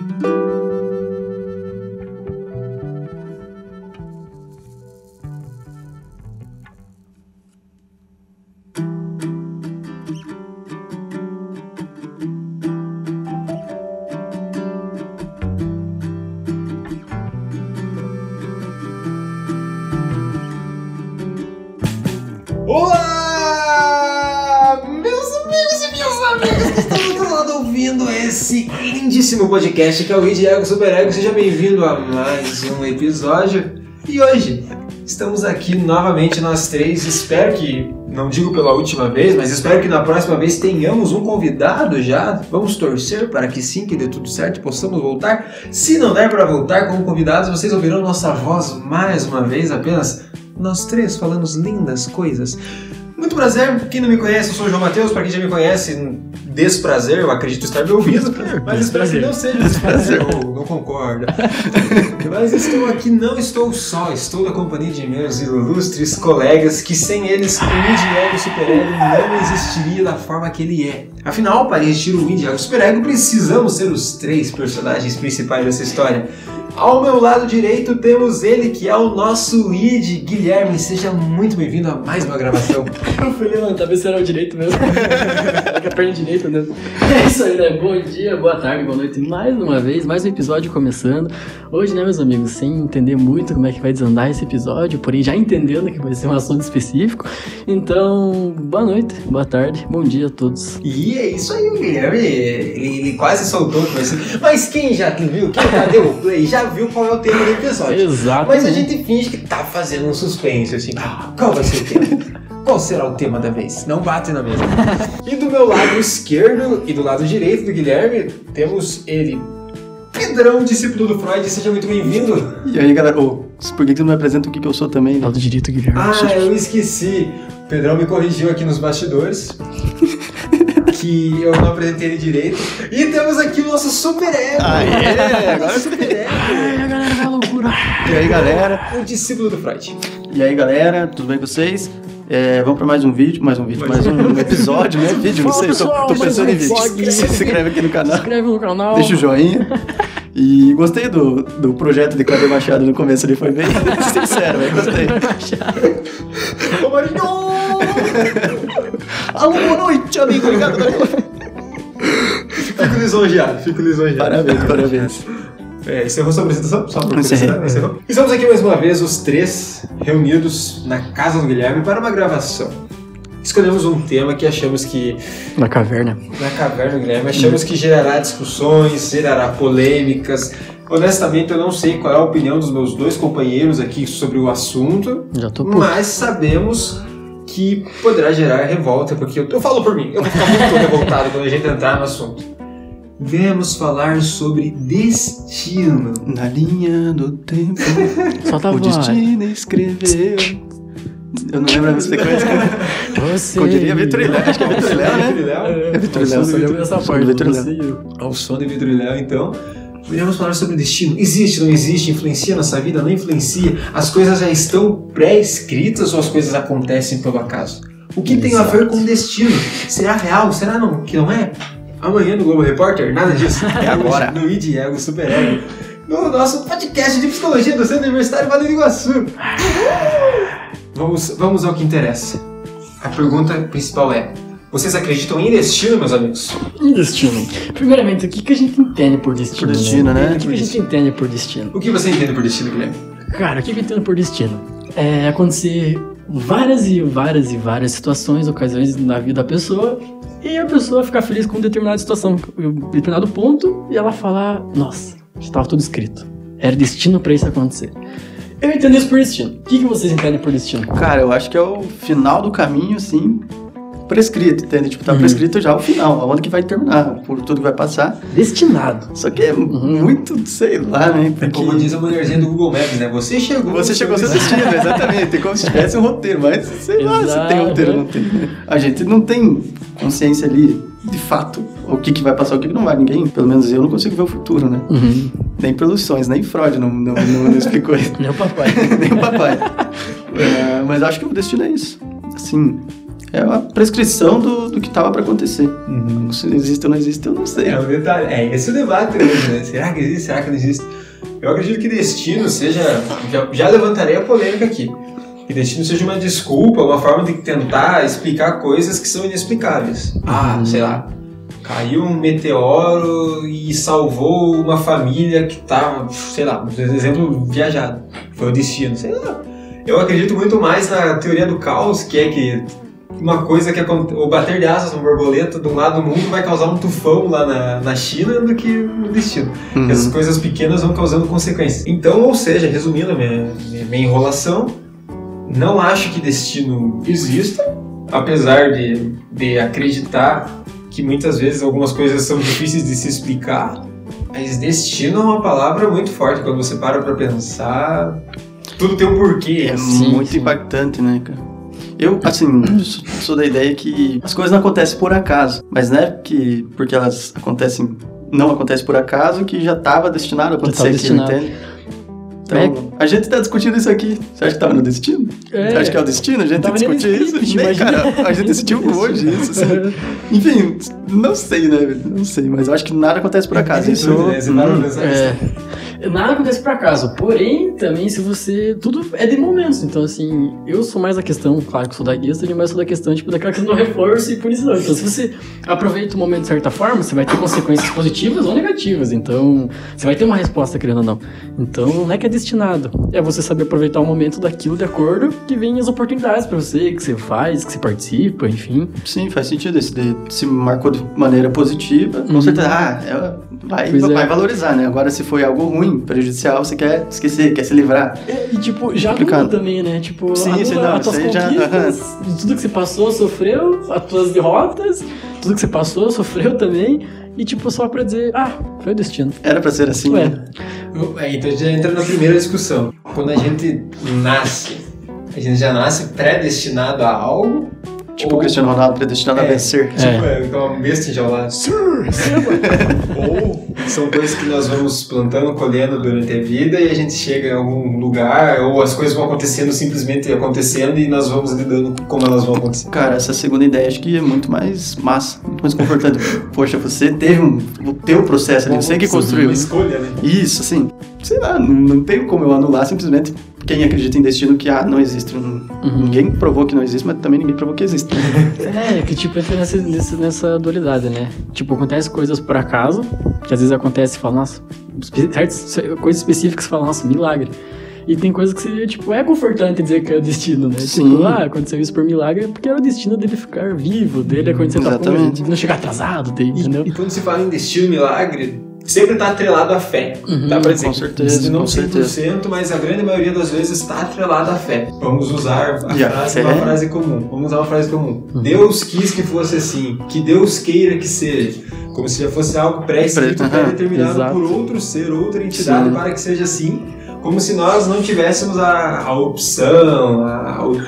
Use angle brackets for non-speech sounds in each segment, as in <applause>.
Olá, lindíssimo podcast que é o Id Ego Super Ego. Seja bem-vindo a mais um episódio. E hoje estamos aqui novamente nós três. Espero que, não digo pela última vez, mas espero que na próxima vez tenhamos um convidado já. Vamos torcer para que sim, que dê tudo certo possamos voltar. Se não der para voltar como convidados, vocês ouvirão nossa voz mais uma vez, apenas nós três falando lindas coisas. Muito prazer, quem não me conhece, eu sou o João Matheus, para quem já me conhece, desprazer, eu acredito estar me ouvindo, mas espero que não seja. Desprazer, ou <laughs> não concorda. <laughs> mas estou aqui, não estou só, estou na companhia de meus ilustres colegas, que sem eles o Indie Ego Super Ego não existiria da forma que ele é. Afinal, para existir o Indie Ego Super Ego, precisamos ser os três personagens principais dessa história. Ao meu lado direito temos ele que é o nosso id Guilherme. Seja muito bem-vindo a mais uma gravação. <laughs> Eu fui levantar, ver se era o direito mesmo. <laughs> Que a perna direita mesmo. É isso aí, né? Bom dia, boa tarde, boa noite. Mais uma vez, mais um episódio começando. Hoje, né, meus amigos, sem entender muito como é que vai desandar esse episódio, porém já entendendo que vai ser um assunto específico. Então, boa noite, boa tarde, bom dia a todos. E é isso aí, o Guilherme. Ele, ele quase soltou. Mas quem já viu, quem já deu o play, já viu qual é o tema do episódio. Exato. Mas a gente finge que tá fazendo um suspense, assim. Ah, qual vai ser o tema? <laughs> Qual será o tema da vez? Não bate na mesa. e do meu lado esquerdo e do lado direito do Guilherme, temos ele, Pedrão, discípulo do Freud. Seja muito bem-vindo. E aí, galera, ô, por que que você não me apresenta o que, que eu sou também? né? Lado direito, Guilherme. Ah, eu esqueci. O Pedrão me corrigiu aqui nos bastidores. <laughs> que eu não apresentei ele direito. E temos aqui o nosso super ego. Aê, <laughs> agora Nosso super ego. Ai, a galera vai à loucura. E aí, galera? O discípulo do Freud. E aí, galera, tudo bem com vocês? É, vamos pra mais um vídeo, mais um vídeo, mais um episódio, né? Vídeo, não Fala, sei, tô, pessoal, tô mais pensando um em vídeo. vlog. <laughs> Se inscreve aqui no Se canal, inscreve no canal. deixa o joinha. E gostei do, do projeto de Cláudio Machado no começo ali, foi bem <laughs> sincero, velho, gostei. Ô, Marinho! Alô, boa noite, amigo, obrigado. Fico lisonjeado, fico lisonjeado. Parabéns, parabéns. É, encerrou sua apresentação? Só por Encerrei. curiosidade, encerrou? Estamos aqui mais uma vez, os três, reunidos na casa do Guilherme para uma gravação. Escolhemos um tema que achamos que Na caverna. na caverna Guilherme. Achamos que gerará discussões, gerará polêmicas. Honestamente, eu não sei qual é a opinião dos meus dois companheiros aqui sobre o assunto, Já tô puto. mas sabemos que poderá gerar revolta, porque eu, eu falo por mim, eu vou ficar muito <laughs> revoltado quando a gente entrar no assunto. Vamos falar sobre destino. Na linha do tempo, Solta o voz. destino escreveu. Eu não lembro a sequência. Você. Eu diria Vitor e Léo, acho que é Vitor e Léo, né? Vitor e Léo? É e e você e eu. Ao som de Vitor e Léo, então. Iremos falar sobre destino. Existe, não existe? Influencia nossa vida? Não influencia? As coisas já estão pré-escritas ou as coisas acontecem pelo acaso? O que tem a ver com destino? Será real? Será não, que não é? Amanhã no Globo Repórter? Nada disso. <laughs> É agora. No ID Ego Super Ego. No nosso podcast de psicologia do Centro Universitário Vale do Iguaçu. Vamos, vamos ao que interessa. A pergunta principal é: vocês acreditam em destino, meus amigos? E destino? Primeiramente, o que, que a gente entende por destino? Por destino, né? O que, que a gente entende por destino? O que você entende por destino, Guilherme? Cara, o que, que eu entendo por destino? É acontecer várias e várias e várias situações, ocasiões na vida da pessoa, e a pessoa ficar feliz com determinada situação, um determinado ponto, e ela falar: Nossa, estava tudo escrito. Era destino pra isso acontecer. Eu entendo isso por destino. O que, que vocês entendem por destino? Cara, eu acho que é o final do caminho, assim, prescrito, entende? Tipo, tá Uhum. prescrito já o final, aonde que vai terminar, por tudo que vai passar. Destinado. Só que é muito, sei lá, né? É como Porque diz a mulherzinha do Google Maps, né? Você chegou. você chegou seu destino, exatamente. É como se tivesse um roteiro, mas sei lá se Exato. tem roteiro ou não tem. né? A gente não tem consciência ali, de fato, o que, que vai passar, o que, que não vai. Ninguém, pelo menos eu, não consigo ver o futuro, né? Uhum. Nem pelos sonhos, nem Freud não, não, não, não explicou isso. Meu papai. <laughs> Nem o papai. <laughs> É, mas acho que o destino é isso. Assim, É a prescrição do, do que tava para acontecer. Se existe ou não existe, eu não sei. É um detalhe. É esse o debate hoje, né? Será que existe? Será que não existe? Eu acredito que destino seja. Já, já levantarei a polêmica aqui. Que destino seja uma desculpa, uma forma de tentar explicar coisas que são inexplicáveis. Ah, sei lá. Caiu um meteoro e salvou uma família que tava, sei lá, um exemplo viajado. Foi o destino, sei lá. Eu acredito muito mais na teoria do caos, que é que uma coisa que o bater de asas uma borboleta de um lado do mundo vai causar um tufão lá na, na China do que o destino. Uhum. Essas coisas pequenas vão causando consequências. Então, ou seja, resumindo a minha, minha, minha enrolação, não acho que destino exista, apesar de, de acreditar que muitas vezes algumas coisas são difíceis de se explicar. Mas destino é uma palavra muito forte quando você para pra pensar. Tudo tem um porquê. É Sim, muito sim. impactante, né, cara? Eu, assim, sou- da ideia que as coisas não acontecem por acaso, mas não é que porque elas acontecem, não acontecem por acaso que já estava destinado a acontecer aquilo, destinado. entende? Então, a gente tá discutindo isso aqui. Você acha que tava no destino? É. Você acha que é o destino? A gente no discutir isso? script, Nem, imagina. cara, a gente decidiu <laughs> hoje isso, assim. Enfim, não sei, né? Não sei, mas eu acho que nada acontece por acaso. É Isso, tudo, né? Você para pra hum, pensar É, nada acontece por acaso, porém, também se você. Tudo é de momentos. Então, assim, eu sou mais a questão, claro que sou da guista, mas sou da questão, tipo, daquela questão do reforço e punição. Então, se você aproveita o momento de certa forma, você vai ter consequências positivas ou negativas. Então, você vai ter uma resposta, querendo ou não. Então, não é que é destinado. É você saber aproveitar o momento daquilo de acordo que vem as oportunidades pra você, que você faz, que você participa, enfim. Sim, faz sentido. Esse de- se marcou de maneira positiva, com Uhum. certeza, ah, é- vai, Pois é. vai valorizar, né? Agora, se foi algo ruim, prejudicial, você quer esquecer, quer se livrar. É, E, tipo, já anula também, né? Tipo, Sim, anula não, as tuas já- conquistas, de <laughs> tudo que você passou, sofreu, as tuas derrotas, tudo que você passou, sofreu também. E, tipo, só pra dizer, ah, foi o destino. Era pra ser assim, Ué. né? É, então já entra na primeira discussão. Quando a gente nasce, a gente já nasce predestinado a algo? Tipo o Cristiano Ronaldo predestinado a É. vencer. Tipo, é, então uma besta enjaulada. ou são coisas que nós vamos plantando, colhendo durante a vida e a gente chega em algum lugar, ou as coisas vão acontecendo simplesmente acontecendo e nós vamos lidando com como elas vão acontecer. Cara, essa segunda ideia acho que é muito mais massa, muito mais confortante. <laughs> Poxa, você teve um, o teu processo ali, você que construiu. Uma escolha, né? Isso, assim, sei lá, não, não tem como eu anular simplesmente quem acredita em destino que, ah, não existe. Uhum. Ninguém provou que não existe, mas também ninguém provou que existe. <laughs> É, que tipo, entra nessa, nessa, nessa dualidade, né? Tipo, acontece coisas por acaso, que às vezes acontece e fala, nossa, certas coisas específicas você fala, nossa, milagre. E tem coisas que seria, tipo, é confortante dizer que é o destino, né? Sim. Tipo, ah, aconteceu isso por milagre porque era o destino dele ficar vivo, dele acontecer tal coisa, Exatamente. de não chegar atrasado, dele, entendeu? E, e quando se fala em destino milagre, sempre está atrelado à fé. Uhum, Dá pra dizer com que certeza, não com 100%, mas a grande maioria das vezes está atrelado à fé. Vamos usar a a frase, uma frase comum. Vamos usar uma frase comum. Uhum. Deus quis que fosse assim, que Deus queira que seja. Como se já fosse algo pré-escrito, Aham, pré-determinado exato. por outro ser, outra entidade Sim. para que seja assim. Como se nós não tivéssemos a, a opção, a, o,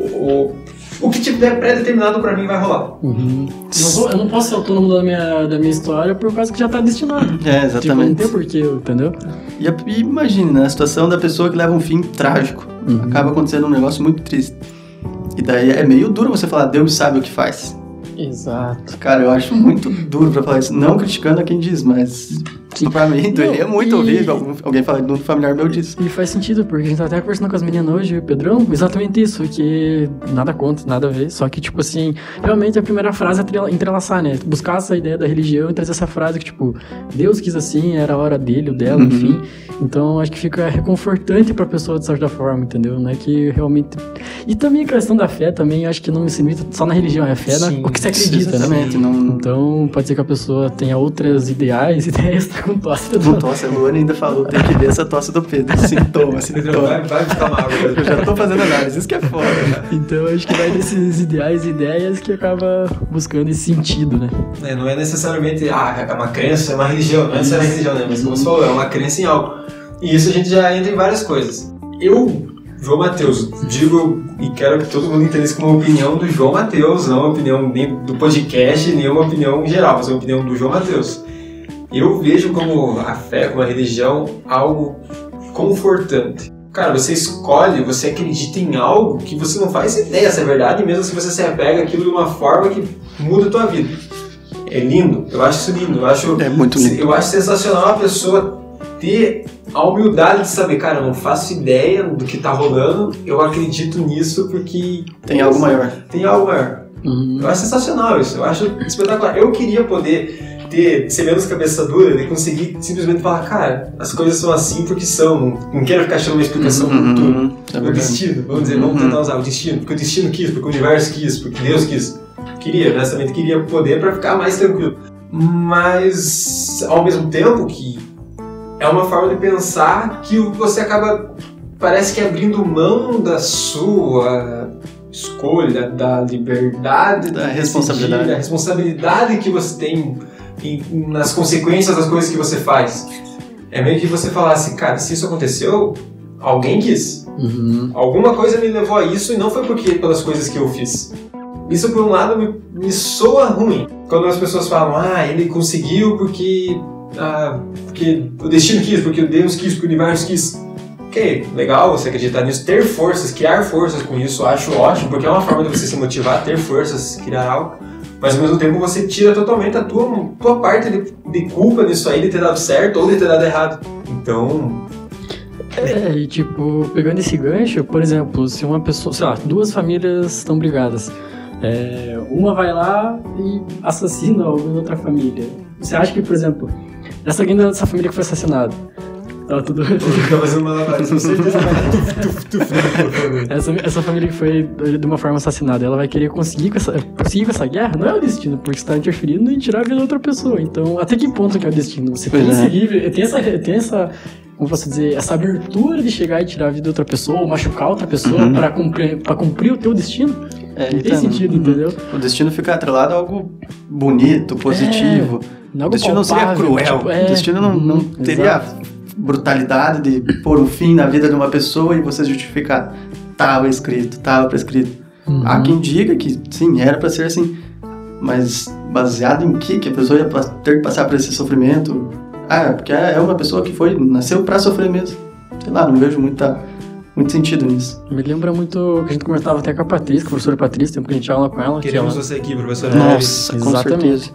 o, o que tiver pré-determinado para mim vai rolar. Uhum. Não vou- eu não posso ser autônomo da minha, da minha história por causa que já tá destinado. É, Tipo, não exatamente. tem porquê, entendeu? E, a- e imagine, né, a situação da pessoa que leva um fim trágico. Uhum. Acaba acontecendo um negócio muito triste. E daí é meio duro você falar, Deus sabe o que faz. Exato. Cara, eu acho muito duro pra falar isso. Não criticando a quem diz, mas Sim. pra mim doeria Não, muito e- ouvir algum- alguém falar de um familiar meu disso. E faz sentido, porque a gente tá até conversando com as meninas hoje, o Pedrão, exatamente isso, que nada contra, nada a ver, só que, tipo assim, realmente a primeira frase é tre- entrelaçar, né? Buscar essa ideia da religião e trazer essa frase que, tipo, Deus quis assim, era a hora dele, o dela, Uhum. enfim. Então, acho que fica reconfortante pra pessoa de certa forma, entendeu? Não é que realmente... E também a questão da fé, também, acho que não se limita só na religião, é a fé Sim, na, o que você acredita, né? Não... Então, pode ser que a pessoa tenha outras ideais, <laughs> ideias, <laughs> com tosse. Não tosse, a Luana ainda falou, tem que ver essa tosse do Pedro. <laughs> Sintoma, Pedro, sintoma. vai, vai buscar uma água. Eu já tô fazendo análise, isso que é foda. Então acho que vai desses ideais e ideias que acaba buscando esse sentido, né? É, não é necessariamente ah, é uma crença, é uma religião, não é necessariamente religião, né? Mas como você falou, é uma crença em algo. E isso a gente já entra em várias coisas. Eu, João Mateus, digo e quero que todo mundo entenda isso como uma opinião do João Mateus, não uma opinião nem do podcast, nem uma opinião geral, mas uma opinião do João Mateus. Eu vejo como a fé, como a religião, algo confortante. cara, você escolhe, você acredita em algo que você não faz ideia se é verdade, mesmo se você se apega aquilo de uma forma que muda a tua vida. É lindo, eu acho isso lindo, eu acho, É muito lindo. eu acho sensacional a pessoa ter a humildade de saber, cara, eu não faço ideia do que tá rolando, eu acredito nisso porque Tem algo maior. tem algo maior. Uhum. Eu acho sensacional isso, eu acho espetacular. Eu queria poder ter, ser menos cabeça dura e conseguir simplesmente falar, cara, as coisas são assim porque são, não, quero ficar achando uma explicação por tudo. Uhum, é o verdade. destino, vamos dizer, vamos Uhum. tentar usar o destino, porque o destino quis, porque o universo quis, porque Deus quis. Queria, honestamente, queria poder pra ficar mais tranquilo. Mas, ao mesmo tempo que é uma forma de pensar que você acaba, parece que abrindo mão da sua escolha, da liberdade, Da de responsabilidade. decidir, da responsabilidade que você tem em- nas consequências das coisas que você faz. É meio que você falar assim, cara, se isso aconteceu, alguém quis. Uhum. Alguma coisa me levou a isso e não foi porque pelas coisas que eu fiz. Isso por um lado me, me soa ruim. Quando as pessoas falam, ah, ele conseguiu porque, ah, porque o destino quis, porque o Deus quis, porque o universo quis. Ok, legal você acreditar nisso, ter forças, criar forças com isso, acho ótimo, porque é uma forma de você se motivar, ter forças, criar algo. Mas ao mesmo tempo você tira totalmente a tua, tua parte de, de culpa nisso aí de ter dado certo ou de ter dado errado. Então, É, e tipo, pegando esse gancho, por exemplo, se uma pessoa, sei lá, duas famílias estão brigadas, é, uma vai lá e assassina outra família. Você acha que, por exemplo, essa alguém dessa família que foi assassinada, tá tudo. tá fazendo uma <laughs> Essa, essa família que foi de uma forma assassinada, ela vai querer conseguir com essa, conseguir com essa guerra? Não é o destino, porque você está interferindo em tirar a vida da outra pessoa. Então, até que ponto que é o destino? Você Pois é. conseguir. Tem essa. Tem essa como posso dizer, essa abertura de chegar e tirar a vida de outra pessoa, ou machucar outra pessoa Uhum. pra cumprir, pra cumprir o teu destino? É, Não tem sentido, entendeu? O destino fica atrelado a algo bonito, positivo. Não é o algo destino não seria palpável, cruel. tipo, é, o destino não, não uhum, teria exato. Brutalidade de pôr um fim na vida de uma pessoa e você justificar. Tava escrito, tava prescrito. Uhum. Há quem diga que sim, era pra ser assim. Mas baseado em que que a pessoa ia ter que passar por esse sofrimento? Ah, porque é uma pessoa que foi nasceu pra sofrer mesmo. Sei lá, não vejo muita, muito sentido nisso. Me lembra muito o que a gente conversava até com a Patrícia, com a professora Patrícia, tempo que a gente tinha aula com ela. que Queremos ela- você aqui, professora. Nossa, com Exatamente. certeza.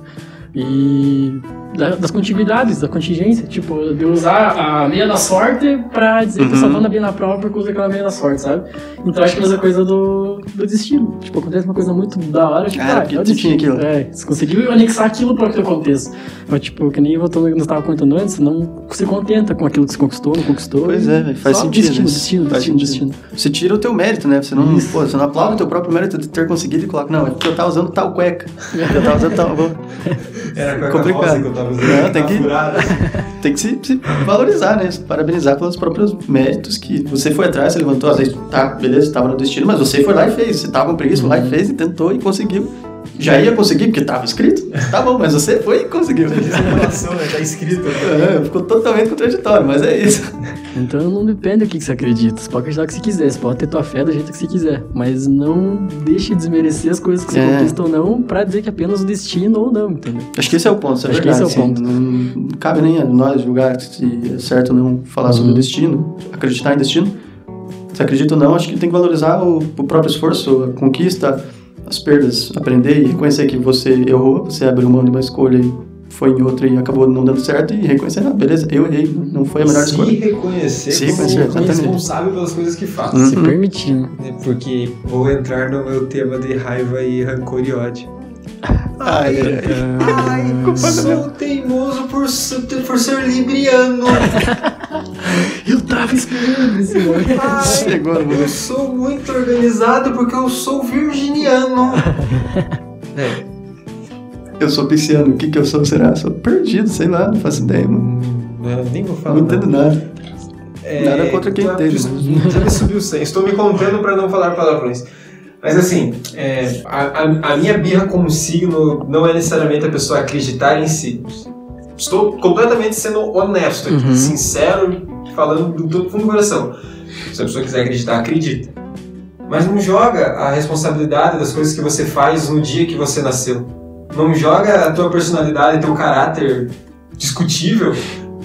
E da- das contiguidades, da contingência, tipo, de usar a meia da sorte pra dizer que eu só Uhum. tô na bem na prova porque uso aquela meia da sorte, sabe? Então acho que é a mesma coisa do, do destino. Tipo, acontece uma coisa muito da hora, tipo, Cara, ah, porque é tu tinha destino. aquilo. É, você conseguiu anexar aquilo para o teu contexto. Mas, tipo, que nem voltando que nós tava comentando antes, não se contenta com aquilo que você conquistou, não conquistou. Pois é, faz sentido Destino, isso. destino, Faz destino, sentido. destino. Você tira o teu mérito, né? Você não, Isso. pô, você não aplaude o teu próprio mérito de ter conseguido e coloca, não, é porque eu tava usando tal cueca. Eu tava usando tal. <laughs> Era cueca Complicado. que eu tava usando. Não, tem que-. <laughs> Tem que se, se valorizar, né? Se Parabenizar pelos próprios méritos que você foi atrás, você levantou, às vezes, tá, beleza, tava no destino, mas você foi lá e fez. Você tava com preguiça, foi lá e fez e tentou e conseguiu. Já ia conseguir, porque tava escrito. Tá bom, mas você foi e conseguiu. <laughs> Revelação, né? Tá escrito. É, ficou totalmente contraditório, mas é isso. Então não depende do que que você acredita. Você pode acreditar o que você quiser, você pode ter tua fé do jeito que você quiser. Mas não deixe de desmerecer as coisas que você É. conquista ou não pra dizer que é apenas o destino ou não, entendeu? Acho que esse é o ponto, isso é Acho que verdade. esse é o ponto. Não, não cabe nem a nós julgar se é certo ou não falar sobre Uhum. o destino, acreditar em destino. Se acredita ou não, acho que tem que valorizar o, o próprio esforço, a conquista, as perdas, aprender e reconhecer que você errou, você abriu mão de uma escolha e foi em outra e acabou não dando certo e reconhecer, ah, beleza, eu errei, não foi a melhor se escolha. reconhecer Se como reconhecer, exatamente. responsável pelas coisas que faz. Uhum. Se permitir, Porque vou entrar no meu tema de raiva e rancor e ódio. Ai, ai, Ai, sou teimoso por ser, por ser libriano. <laughs> Eu tava esperando esse momento. Ai, Chegou no eu sou muito organizado porque eu sou virginiano. <laughs> É, Eu sou pisciano, o que que eu sou, será? Sou perdido, sei lá, não faço ideia, mano. não, nem vou falar. Não entendo nada. É, Nada contra quem entende, Já, já me subiu o. Estou me contendo para não falar palavrões. Mas assim, é, a, a- a minha birra com o signo não é necessariamente a pessoa acreditar em si. Estou completamente sendo honesto aqui, Uhum. sincero, falando do todo fundo do coração. Se a pessoa quiser acreditar, acredita. Mas não joga a responsabilidade das coisas que você faz no dia que você nasceu. Não joga a tua personalidade, teu caráter discutível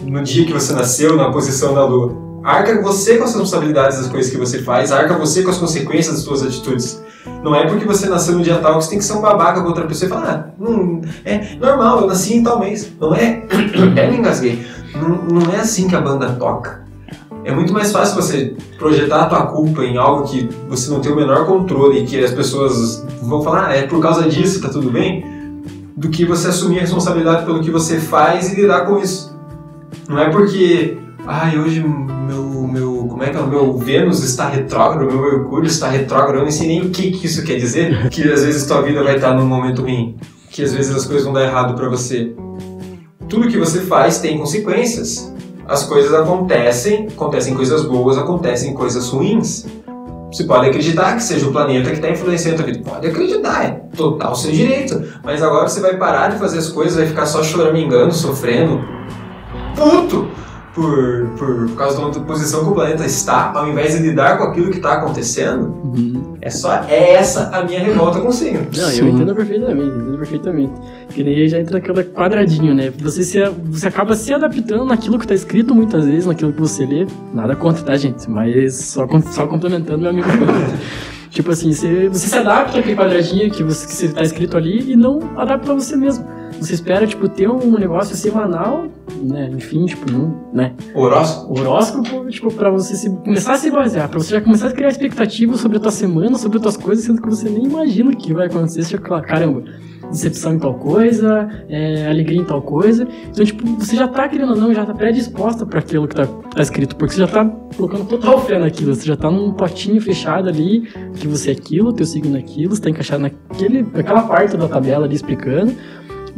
no dia que você nasceu, na posição da lua. Arca você com as responsabilidades das coisas que você faz, arca você com as consequências das suas atitudes. Não é porque você nasceu no dia tal que você tem que ser um babaca com outra pessoa e falar, ah, não, é normal, eu nasci em tal mês. Não é, <clears throat> é me engasguei. Não, não é assim que a banda toca. É muito mais fácil você projetar a tua culpa em algo que você não tem o menor controle e que as pessoas vão falar, ah, é por causa disso, tá tudo bem, do que você assumir a responsabilidade pelo que você faz e lidar com isso. Não é porque, ai, hoje meu, meu, como é que é, meu Vênus está retrógrado, meu Mercúrio está retrógrado, eu nem sei nem o que, que isso quer dizer, que às vezes tua vida vai estar num momento ruim, que às vezes as coisas vão dar errado para você. Tudo que você faz tem consequências as coisas acontecem, acontecem coisas boas, acontecem coisas ruins. Você pode acreditar que seja o planeta que está influenciando a tua vida. Pode acreditar, é total seu direito. Mas agora você vai parar de fazer as coisas, vai ficar só choramingando, sofrendo, puto por, por, por causa da posição que o planeta está, ao invés de lidar com aquilo que está acontecendo, uhum. é só é essa a minha revolta com o signo. Não, eu entendo perfeitamente, entendo perfeitamente. Que nem já entra naquele quadradinho, né? Você, se, você acaba se adaptando naquilo que está escrito muitas vezes, naquilo que você lê. Nada contra, tá, gente? Mas só, só complementando meu amigo. <laughs> tipo assim, você, você se adapta àquele quadradinho que você que está escrito ali e não adapta a você mesmo. Você espera, tipo, ter um negócio semanal, né? Enfim, tipo, não, né? Horóscopo? Horóscopo, tipo, pra você se, começar a se basear, pra você já começar a criar expectativas sobre a tua semana, sobre as tuas coisas, sendo que você nem imagina o que vai acontecer. Você fica, caramba, decepção em tal coisa, é, alegria em tal coisa. Então, tipo, você já tá, querendo ou não, já tá predisposta para aquilo que tá, tá, escrito, porque você já tá colocando total fé naquilo, você já tá num potinho fechado ali, que você é aquilo, teu signo é aquilo, você tá encaixado naquele, naquela parte da tabela ali explicando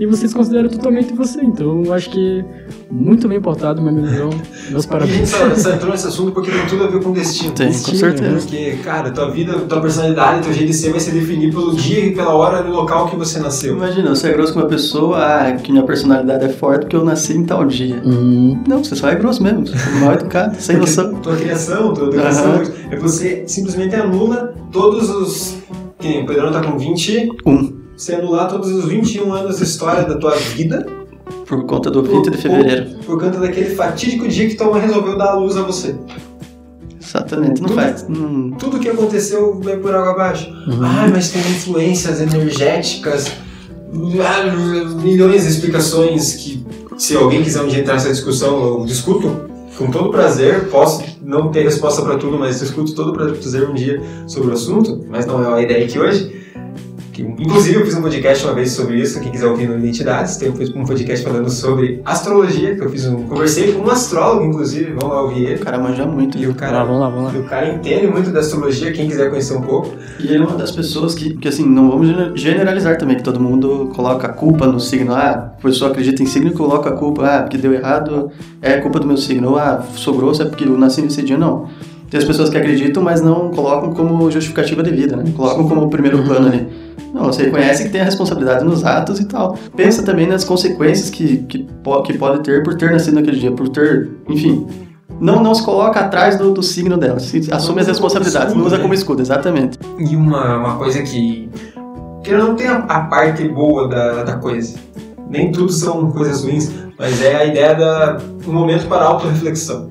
e vocês consideram totalmente você. Então eu acho que muito bem pautado, meu amigão. Meus parabéns. Só, só entrou nesse assunto porque tem tudo a ver com destino. Tem, destino, com certeza. Porque, cara, tua vida, tua personalidade, teu jeito de ser vai ser definido pelo dia e pela hora e local que você nasceu. Imagina, você é grosso com uma pessoa, ah, que minha personalidade é forte porque eu nasci em tal dia. Hum. Não, você só é grosso mesmo. Você é mal educado, sem noção. Tua criação, tua educação, uhum. é você simplesmente anula todos os. Quem? O Pedrão tá com 21. Um você anular todos os 21 anos de história da tua vida. Por conta do 20 de fevereiro. Por, por conta daquele fatídico dia que tua mãe resolveu dar a luz a você. Exatamente, não tudo, faz. Hum. Tudo que aconteceu vai por água abaixo. Uhum. Ah, mas tem influências energéticas, milhões de explicações que, se alguém quiser um dia entrar nessa discussão, eu discuto com todo prazer. Posso não ter resposta para tudo, mas discuto todo prazer um dia sobre o assunto, mas não é a ideia aqui hoje. Inclusive, eu fiz um podcast uma vez sobre isso. Quem quiser ouvir no Identidades, tem um podcast falando sobre astrologia. Que eu fiz um. Conversei com um astrólogo, inclusive. Vamos lá ouvir ele. O cara manja muito. E o cara, vamos lá, vamos lá. E o cara entende muito da astrologia. Quem quiser conhecer um pouco. E ele é uma das pessoas que, que assim, não vamos generalizar também, que todo mundo coloca a culpa no signo. Ah, a pessoa acredita em signo e coloca a culpa. Ah, porque deu errado, é culpa do meu signo. Ou, ah, sou grosso, é porque eu nasci nesse dia. Não. Tem as pessoas que acreditam, mas não colocam como justificativa de vida, né? Colocam como primeiro plano ali. Não, você reconhece que tem a responsabilidade nos atos e tal. Pensa também nas consequências que, que, que pode ter por ter nascido naquele dia, por ter, enfim. Não, não se coloca atrás do, do signo dela, se assume as responsabilidades, não usa como escudo, exatamente. E uma, uma coisa que. que não tem a, a parte boa da, da coisa. Nem tudo são coisas ruins, mas é a ideia da um momento para autorreflexão.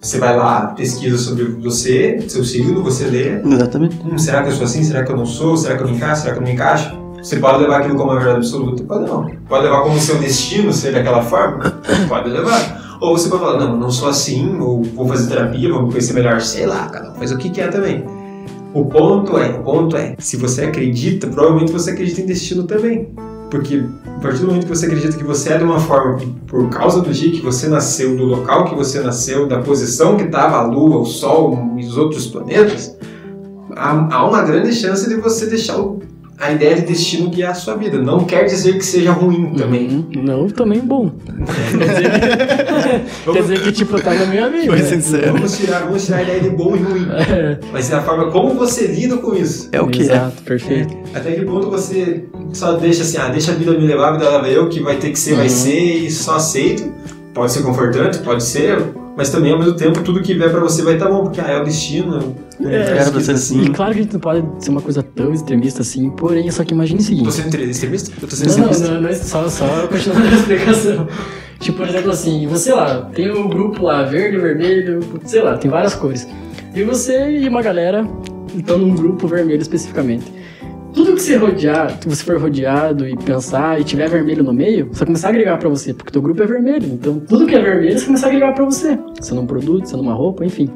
Você vai lá, pesquisa sobre você, seu signo, você lê. Exatamente. Hum, será que eu sou assim? Será que eu não sou? Será que eu me encaixo? Será que eu não me encaixo? Você pode levar aquilo como uma verdade absoluta? Pode não. Pode levar como seu destino ser daquela forma? Pode levar. Ou você pode falar, não, não sou assim, ou vou fazer terapia, vou me conhecer melhor, sei lá, cada um faz o que quer também. O ponto é, o ponto é, se você acredita, provavelmente você acredita em destino também. Porque a partir do momento que você acredita que você é de uma forma por causa do dia que você nasceu, do local que você nasceu, da posição que estava a Lua, o Sol e os outros planetas, há, há uma grande chance de você deixar o a ideia de destino guiar a sua vida. Não quer dizer que seja ruim também. Uhum. Não, também bom. quer, dizer que, tipo, tá na minha vida. Foi sincero. Vamos tirar, vamos tirar a ideia de bom e ruim. É. Mas é a forma como você lida com isso. É o que Exato, é. perfeito. É. Até que ponto você só deixa assim, ah, deixa a vida me levar, a vida leva eu, que vai ter que ser, uhum. vai ser, e só aceito. Pode ser confortante, pode ser, mas também ao mesmo tempo tudo que vier para você vai estar tá bom, porque ah, é o destino. É, é você assim. E claro que a gente não pode ser uma coisa tão extremista assim, porém, só que imagine o seguinte. Você é extremista? Eu tô sendo não, extremista. Não, não, não, só, só continuando a <laughs> explicação. Tipo, por exemplo, assim, você lá, tem o grupo lá, verde, vermelho, sei lá, tem várias cores. E você e uma galera estão num grupo vermelho especificamente. Tudo que você rodear, que você for rodeado e pensar e tiver vermelho no meio, você vai começar a agregar pra você, porque teu grupo é vermelho. Então, tudo que é vermelho, você começa a agregar pra você. Sendo um produto, sendo uma roupa, enfim.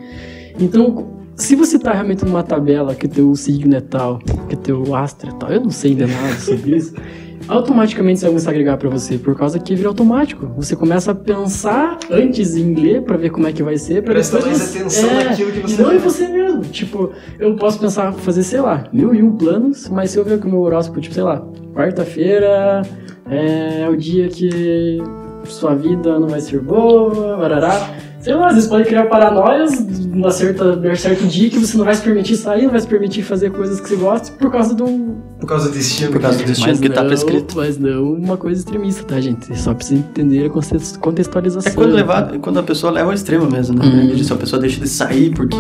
Então, se você tá realmente numa tabela que teu signo é tal, que teu astro é tal, eu não sei ainda nada sobre isso, automaticamente você vai começar a agregar pra você, por causa que vira automático. Você começa a pensar antes em ler pra ver como é que vai ser, pra Presta depois mais atenção é, naquilo que você não em você mesmo. Tipo, eu posso pensar, fazer, sei lá, mil e um planos, mas se eu ver que o meu horóscopo, tipo, sei lá, quarta-feira é o dia que sua vida não vai ser boa, barará. Sei lá, às vezes pode criar paranoias numa certa, num certo dia que você não vai se permitir sair, não vai se permitir fazer coisas que você gosta por causa um. Por causa do destino. Por causa do destino Mas que tá não- prescrito. Mas não uma coisa extremista, tá, gente? Você só precisa entender a conte- contextualização. É quando, levar, quando a pessoa leva ao extremo mesmo, né? Uhum. Se a pessoa deixa de sair porque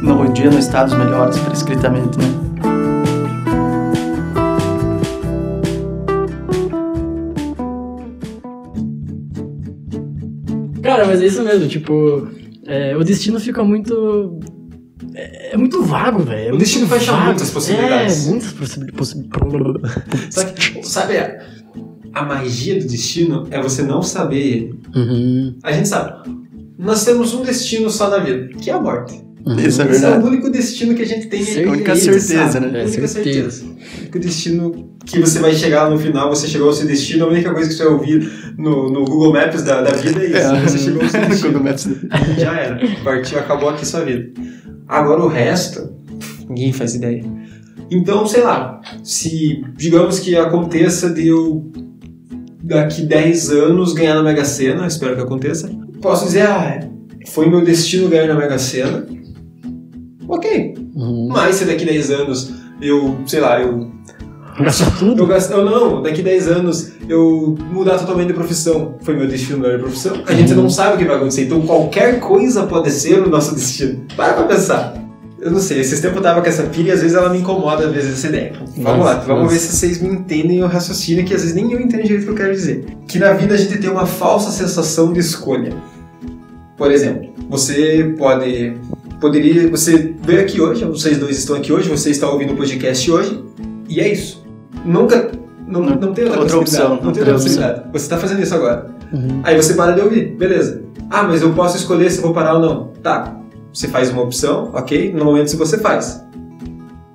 no o dia não está dos melhores prescritamente, né? Cara, mas é isso mesmo, tipo, é, o destino fica muito. É, é muito vago, velho. é O destino fecha vago. muitas possibilidades. É, muitas possi- possibilidades. Sabe, sabe a, a magia do destino é você não saber ele. Uhum, A gente sabe. Nós temos um destino só na vida, que é a morte. Uhum. Isso é Esse é verdade. o único destino que a gente tem. Certeza. A única certeza, sabe? né? A É, única certeza. certeza. O único destino que você vai chegar no final, você chegou ao seu destino, a única coisa que você vai ouvir no, no Google Maps da, da vida é isso. Você chegou ao seu <laughs> destino. Google Maps. Já era. Partiu, acabou aqui sua vida. Agora o resto, ninguém faz ideia. Então, sei lá, se digamos que aconteça de eu daqui 10 anos ganhar na Mega Sena, espero que aconteça, posso dizer, ah, foi meu destino ganhar na Mega Sena. Ok. Uhum. Mas se daqui 10 anos eu, sei lá, eu Gastar tudo? eu gasto, eu não, daqui 10 anos eu mudar totalmente de profissão. Foi meu destino mudar de profissão. A gente não sabe o que vai acontecer. Então qualquer coisa pode ser o nosso destino. Para pra pensar. Eu não sei, esses tempos eu tava com essa pilha e às vezes ela me incomoda, às vezes, essa ideia. Vamos lá, Nossa, vamos nossa. ver se vocês me entendem o raciocínio, que às vezes nem eu entendo direito o que eu quero dizer. Que na vida a gente tem uma falsa sensação de escolha. Por exemplo, você pode. Poderia. Você veio aqui hoje, vocês dois estão aqui hoje, você está ouvindo o podcast hoje, e é isso. Nunca. Não, não, Não- tem outra, outra opção, Não tem outra possibilidade. Você está fazendo isso agora. Uhum. Aí você para de ouvir, beleza. Ah, mas eu posso escolher se eu vou parar ou não. Tá. Você faz uma opção, ok? No momento se você faz.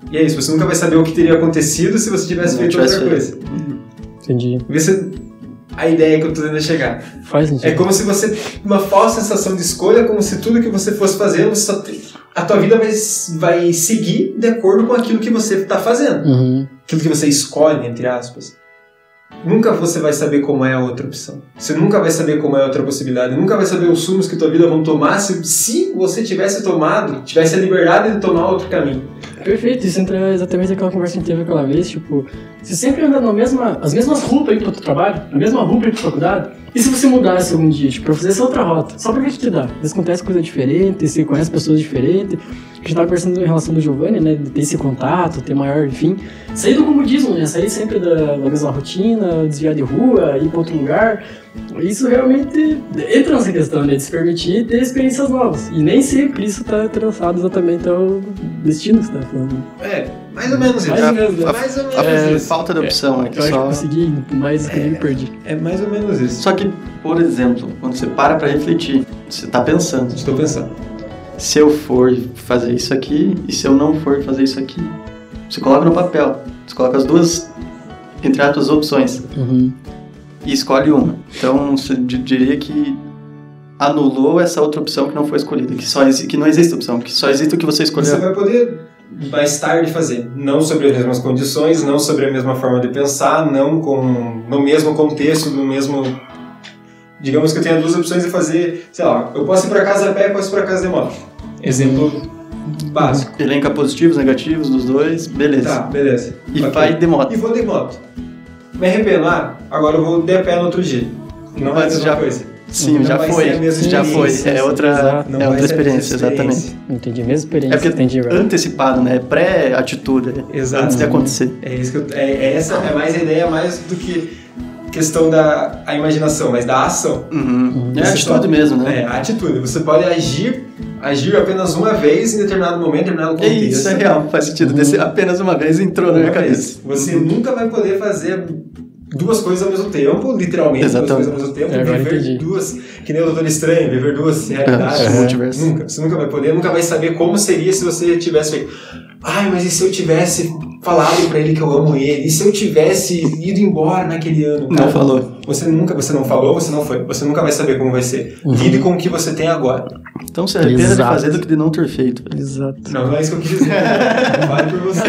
E é isso, você nunca vai saber o que teria acontecido se você tivesse Não feito tivesse outra feito. coisa. Entendi. Vê se a ideia que eu tô tentando chegar. Faz sentido. É como se você. Uma falsa sensação de escolha, como se tudo que você fosse fazer, você só a tua vida vai, vai seguir de acordo com aquilo que você está fazendo. Uhum. Aquilo que você escolhe, entre aspas. Nunca você vai saber como é a outra opção. Você nunca vai saber como é a outra possibilidade. Nunca vai saber os sumos que tua vida vão tomar se, se você tivesse tomado, tivesse a liberdade de tomar outro caminho. Perfeito, isso entra exatamente aquela conversa que a gente teve aquela vez, tipo, você sempre anda na mesma, as mesmas roupas aí pro teu trabalho, a mesma roupa aí pra faculdade, e se você mudasse algum dia, tipo, pra fazer essa outra rota, só pra que te dá? Vezes acontece coisa diferente, você conhece pessoas diferentes, a gente tava conversando em relação do Giovanni, né, de ter esse contato, ter maior, enfim, sair do comodismo, né, sair sempre da, da mesma rotina, desviar de rua, ir pra outro lugar, isso realmente entra nessa questão, né, de se permitir ter experiências novas, e nem sempre isso tá traçado exatamente ao destino que você tá falando. É, mais ou menos isso. Mais ou menos, né? mais ou menos É, isso. falta de opção, é, que Eu acho que eu só... consegui, mas eu me perdi. É mais ou menos isso. Só que, por exemplo, quando você para pra refletir, você tá pensando, Estou pensando. se eu for fazer isso aqui e se eu não for fazer isso aqui. Você coloca no papel, você coloca as duas, entre aspas, opções Uhum. E escolhe uma. Então, diria que anulou essa outra opção que não foi escolhida, que, só que não existe opção, que só existe o que você escolheu. Você vai poder mais tarde fazer, não sobre as mesmas condições, não sobre a mesma forma de pensar, não com no mesmo contexto, no mesmo digamos que eu tenha duas opções de fazer, sei lá, eu posso ir para casa a pé, posso ir para casa de moto. Exemplo básico. Elenca positivos, negativos dos dois, beleza. Tá, beleza. E Ok. vai de moto. E vou de moto. Me arrependo, ah, agora eu vou de pé no outro dia. Não vai Mas ser a já- mesma coisa. Sim, Não já vai foi. Já foi. É outra, é vai outra experiência, exatamente. Entendi, a mesma experiência É porque entendi antecipado, né? É pré-atitude. Exato. Antes de acontecer. É isso que eu, é, é essa é mais a ideia mais do que questão da a imaginação, mas da ação. Uhum. É Você atitude pode- mesmo, né? É, a atitude. Você pode agir, agir apenas uma vez em determinado momento, em determinado É contexto. isso, é real, faz sentido. Desse, apenas uma vez entrou na minha cabeça. Você nunca vai poder fazer duas coisas ao mesmo tempo, literalmente Exatamente. duas coisas ao mesmo tempo, É, viver entendi. duas, que nem o Doutor Estranho, viver duas realidades. É, multiverso. Nunca, você nunca vai poder, nunca vai saber como seria se você tivesse feito. Ai, mas e se eu tivesse falado pra ele que eu amo ele? E se eu tivesse ido embora naquele ano? Não cara? falou. Você nunca, você não falou, você não foi. Você nunca vai saber como vai ser. Uhum. Lide com o que você tem agora. Então se arrependa de Exato. fazer do que de não ter feito. Exato. Não, não é isso que eu quis dizer. <laughs> Vale por você.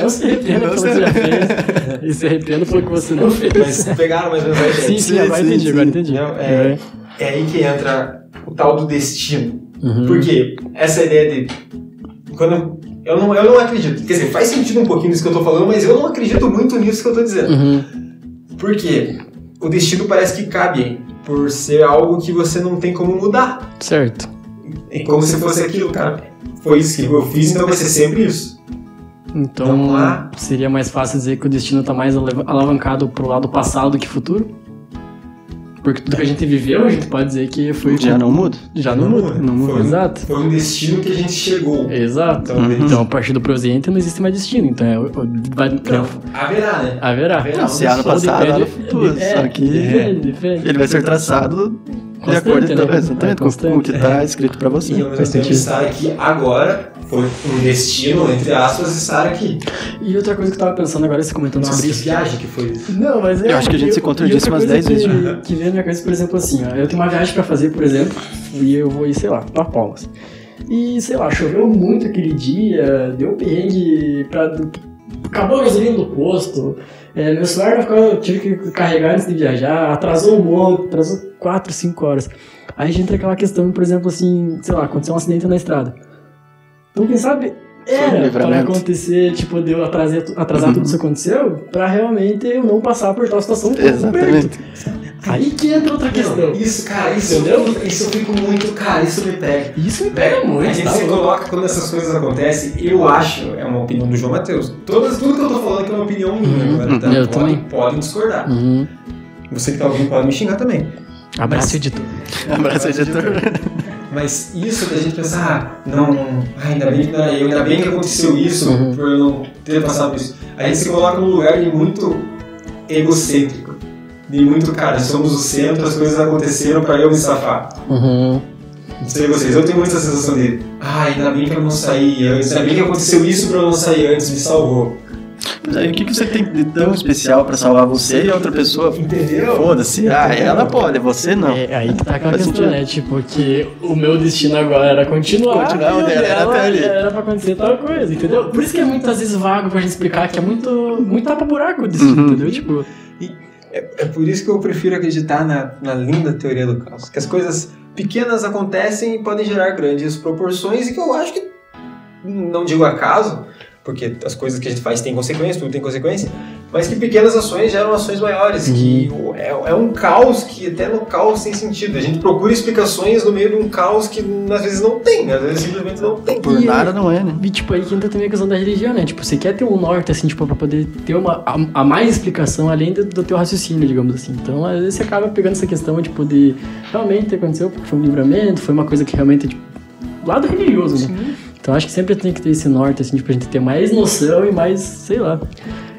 Não se arrependa Não pelo que se você já fez. <laughs> E se arrependa pelo que você não fez. Mas pegaram mais ou menos a ideia. Sim, sim, sim, agora sim, entendi, sim. agora entendi. Não, é, é aí que entra o tal do destino. Uhum. Porque essa ideia de. Quando eu não, eu não acredito. Quer dizer, faz sentido um pouquinho isso que eu tô falando, mas eu não acredito muito nisso que eu tô dizendo. Uhum. Por quê? O destino parece que cabe por ser algo que você não tem como mudar. Certo. É como se fosse aquilo, cara. Foi isso que eu fiz, então vai ser sempre isso. Então, seria mais fácil dizer que o destino tá mais alava- alavancado pro lado passado do que futuro? Porque tudo que a gente viveu, a gente pode dizer que foi. Já não muda? Já não muda. Não muda. Foi, Exato. Foi um destino que a gente chegou. Exato. Talvez. Então, a partir do presente não existe mais destino. Então, é, vai, Não, haverá, né? haverá. Haverá. Se há no Só passado, há no depende- futuro. É, Só que Depende, depende. ele vai ser traçado de acordo né? então, exatamente, É, com, o que está escrito para você. E ao mesmo Faz tempo estar aqui agora foi um destino, entre aspas, estar aqui. E outra coisa que eu tava pensando agora, você comentando Nossa, sobre isso. viagem que foi isso. Não, mas é. Eu acho que a gente e- se contradisse e outra umas coisa 10 vezes que- já. Que vem na minha cabeça, por exemplo, assim, ó, eu tenho uma viagem pra fazer, por exemplo, e eu vou ir, sei lá, pra Palmas. E, sei lá, choveu muito aquele dia, deu perrengue pra. Acabou a gasolina do posto, é, meu celular não ficou, eu tive que carregar antes de viajar, atrasou um monte, atrasou 4, 5 horas. Aí a gente entra aquela questão, por exemplo, assim, sei lá, aconteceu um acidente na estrada. Então, quem sabe um era para acontecer, tipo, de eu atrasar, atrasar tudo isso que aconteceu, pra realmente eu não passar por tal situação tão Exatamente. perto. Aí que entra outra questão. Isso, cara, isso, Entendeu? eu, isso eu fico muito, cara, isso me pega. Isso me pega a muito, gente tá? se louco? coloca quando essas coisas acontecem, eu acho, é uma opinião do João Matheus. Todas, tudo que eu tô falando aqui é uma opinião minha Uhum, agora, tá? eu podem, também. podem discordar. Uhum. Você que tá ouvindo pode me xingar também. Abraço, editor. Abraço, editor. Mas isso da gente pensar, ah, não, ah, ainda bem que não era eu, ainda bem que aconteceu isso, Uhum. por eu não ter passado por isso. A gente se coloca num lugar de muito egocêntrico. De muito, cara, somos o centro, as coisas aconteceram pra eu me safar. Uhum. Não sei vocês, eu tenho muita sensação de, ah, ainda bem que eu não saí antes, ainda bem que aconteceu isso pra eu não sair antes, me salvou. Mas aí, o que, que você tem de tão especial para salvar você e a outra pessoa? Entendeu? Foda-se. Ah, ela pode, você não. É aí que tá aquela Faz questão, sentido. né? Tipo, que o meu destino agora era continuar. Continuar o onde era, dela até ali. Era pra acontecer tal coisa, entendeu? Por isso que é muitas vezes vago pra gente explicar que é muito, muito tapa-buraco o destino, Uhum. entendeu? Tipo, É, é por isso que eu prefiro acreditar na, na linda teoria do caos. Que as coisas pequenas acontecem e podem gerar grandes proporções e que eu acho que, não digo acaso, porque as coisas que a gente faz têm consequência, tudo tem consequência, mas que pequenas ações geram ações maiores, que o- é, é um caos que até no caos tem sentido. A gente procura explicações no meio de um caos que às vezes não tem, às vezes simplesmente não tem. Por nada não é, né? E tipo, aí que entra também a questão da religião, né? Tipo, você quer ter um norte, assim, tipo, pra poder ter uma, a, a mais explicação além do, do teu raciocínio, digamos assim. Então, às vezes você acaba pegando essa questão, tipo, de realmente aconteceu porque foi um livramento, foi uma coisa que realmente, tipo, lado religioso, né? Então, acho que sempre tem que ter esse norte, assim, tipo, a gente ter mais noção e mais, sei lá.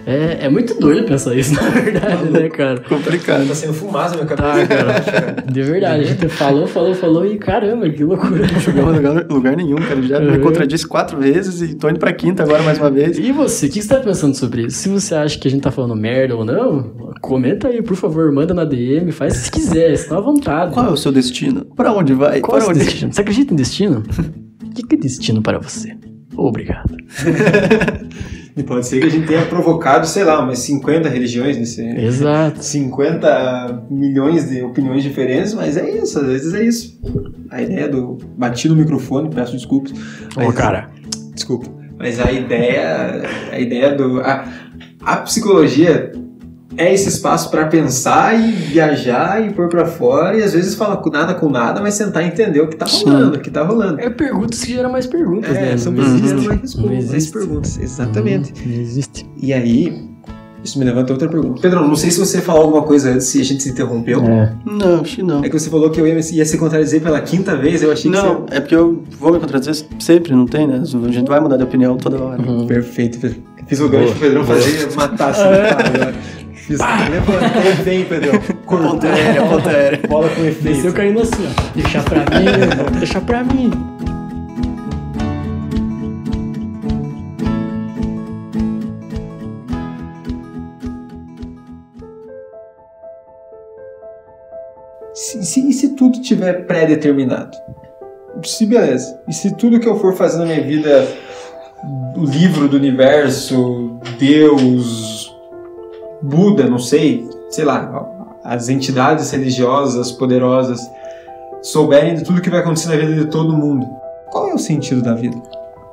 É, é muito doido pensar isso, <laughs> na verdade, né, cara? Complicado. Tá sendo fumaça na minha Tá, cara. De verdade, a gente falou, falou, falou e caramba, que loucura. Chegamos em lugar, lugar nenhum, cara. Já me Uhum. contradisse quatro vezes e tô indo pra quinta agora mais uma vez. E você, o que você tá pensando sobre isso? Se você acha que a gente tá falando merda ou não, comenta aí, por favor, manda na DM, faz se quiser, está à vontade. Qual é o seu destino? Pra onde vai? Qual é o seu onde? destino? Você acredita em destino? <laughs> O que é destino para você? Obrigado. <laughs> E pode ser que a gente tenha provocado, sei lá, umas 50 religiões nesse. Exato. 50 milhões de opiniões diferentes, mas é isso, às vezes é isso. A ideia do. Bati no microfone, peço desculpas. Ô, cara. Desculpa. Mas a ideia. A ideia do. A, a psicologia é esse espaço para pensar e viajar e pôr pra fora e às vezes falar com nada com nada, mas tentar entender o que tá Sim. rolando, o que tá rolando. É perguntas que geram mais perguntas, né? É, são Não pesquisas existe. mais, Não mais perguntas. Exatamente. Não existe. E aí, Isso me levanta outra pergunta. Pedro, não sei se você falou alguma coisa antes, se a gente se interrompeu. É. Não, acho que não. É que você falou que eu ia, ia se contradizer pela quinta vez, eu achei que Não, é porque eu vou me contradizer sempre, não tem, né? A gente vai mudar de opinião toda hora. Uhum. Perfeito, Pedro. Fiz o gancho pro Pedrão fazer matar assim. tá, Fiz... Levantei bem, Pedrão. Ponto aéreo, ponto aéreo. Bola com Desceu efeito. caindo assim, ó. Deixar pra mim, vou deixar pra mim. Se, se- e se tudo tiver pré-determinado? Se beleza. E se tudo que eu for fazer na minha vida, o livro do universo, Deus, Buda, não sei, sei lá, as entidades religiosas poderosas souberem de tudo que vai acontecer na vida de todo mundo, qual é o sentido da vida?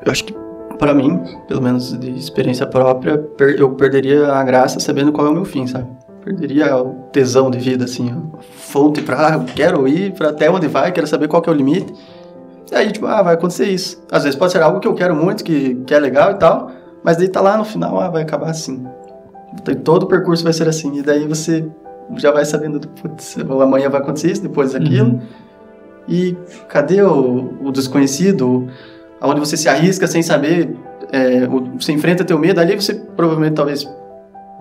Eu acho que, pra mim, pelo menos de experiência própria, eu perderia a graça sabendo qual é o meu fim, sabe? Perderia o tesão de vida, assim, a fonte pra, ah, quero ir pra até onde vai, quero saber qual é o limite. E aí, tipo, ah, vai acontecer isso. Às vezes pode ser algo que eu quero muito, que, que é legal e tal, mas daí tá lá no final, ah, vai acabar assim. Então, Todo o percurso vai ser assim. E daí você já vai sabendo, putz, amanhã vai acontecer isso, depois aquilo. E cadê o, o desconhecido? Onde você se arrisca sem saber, é, você enfrenta teu medo, ali você provavelmente talvez,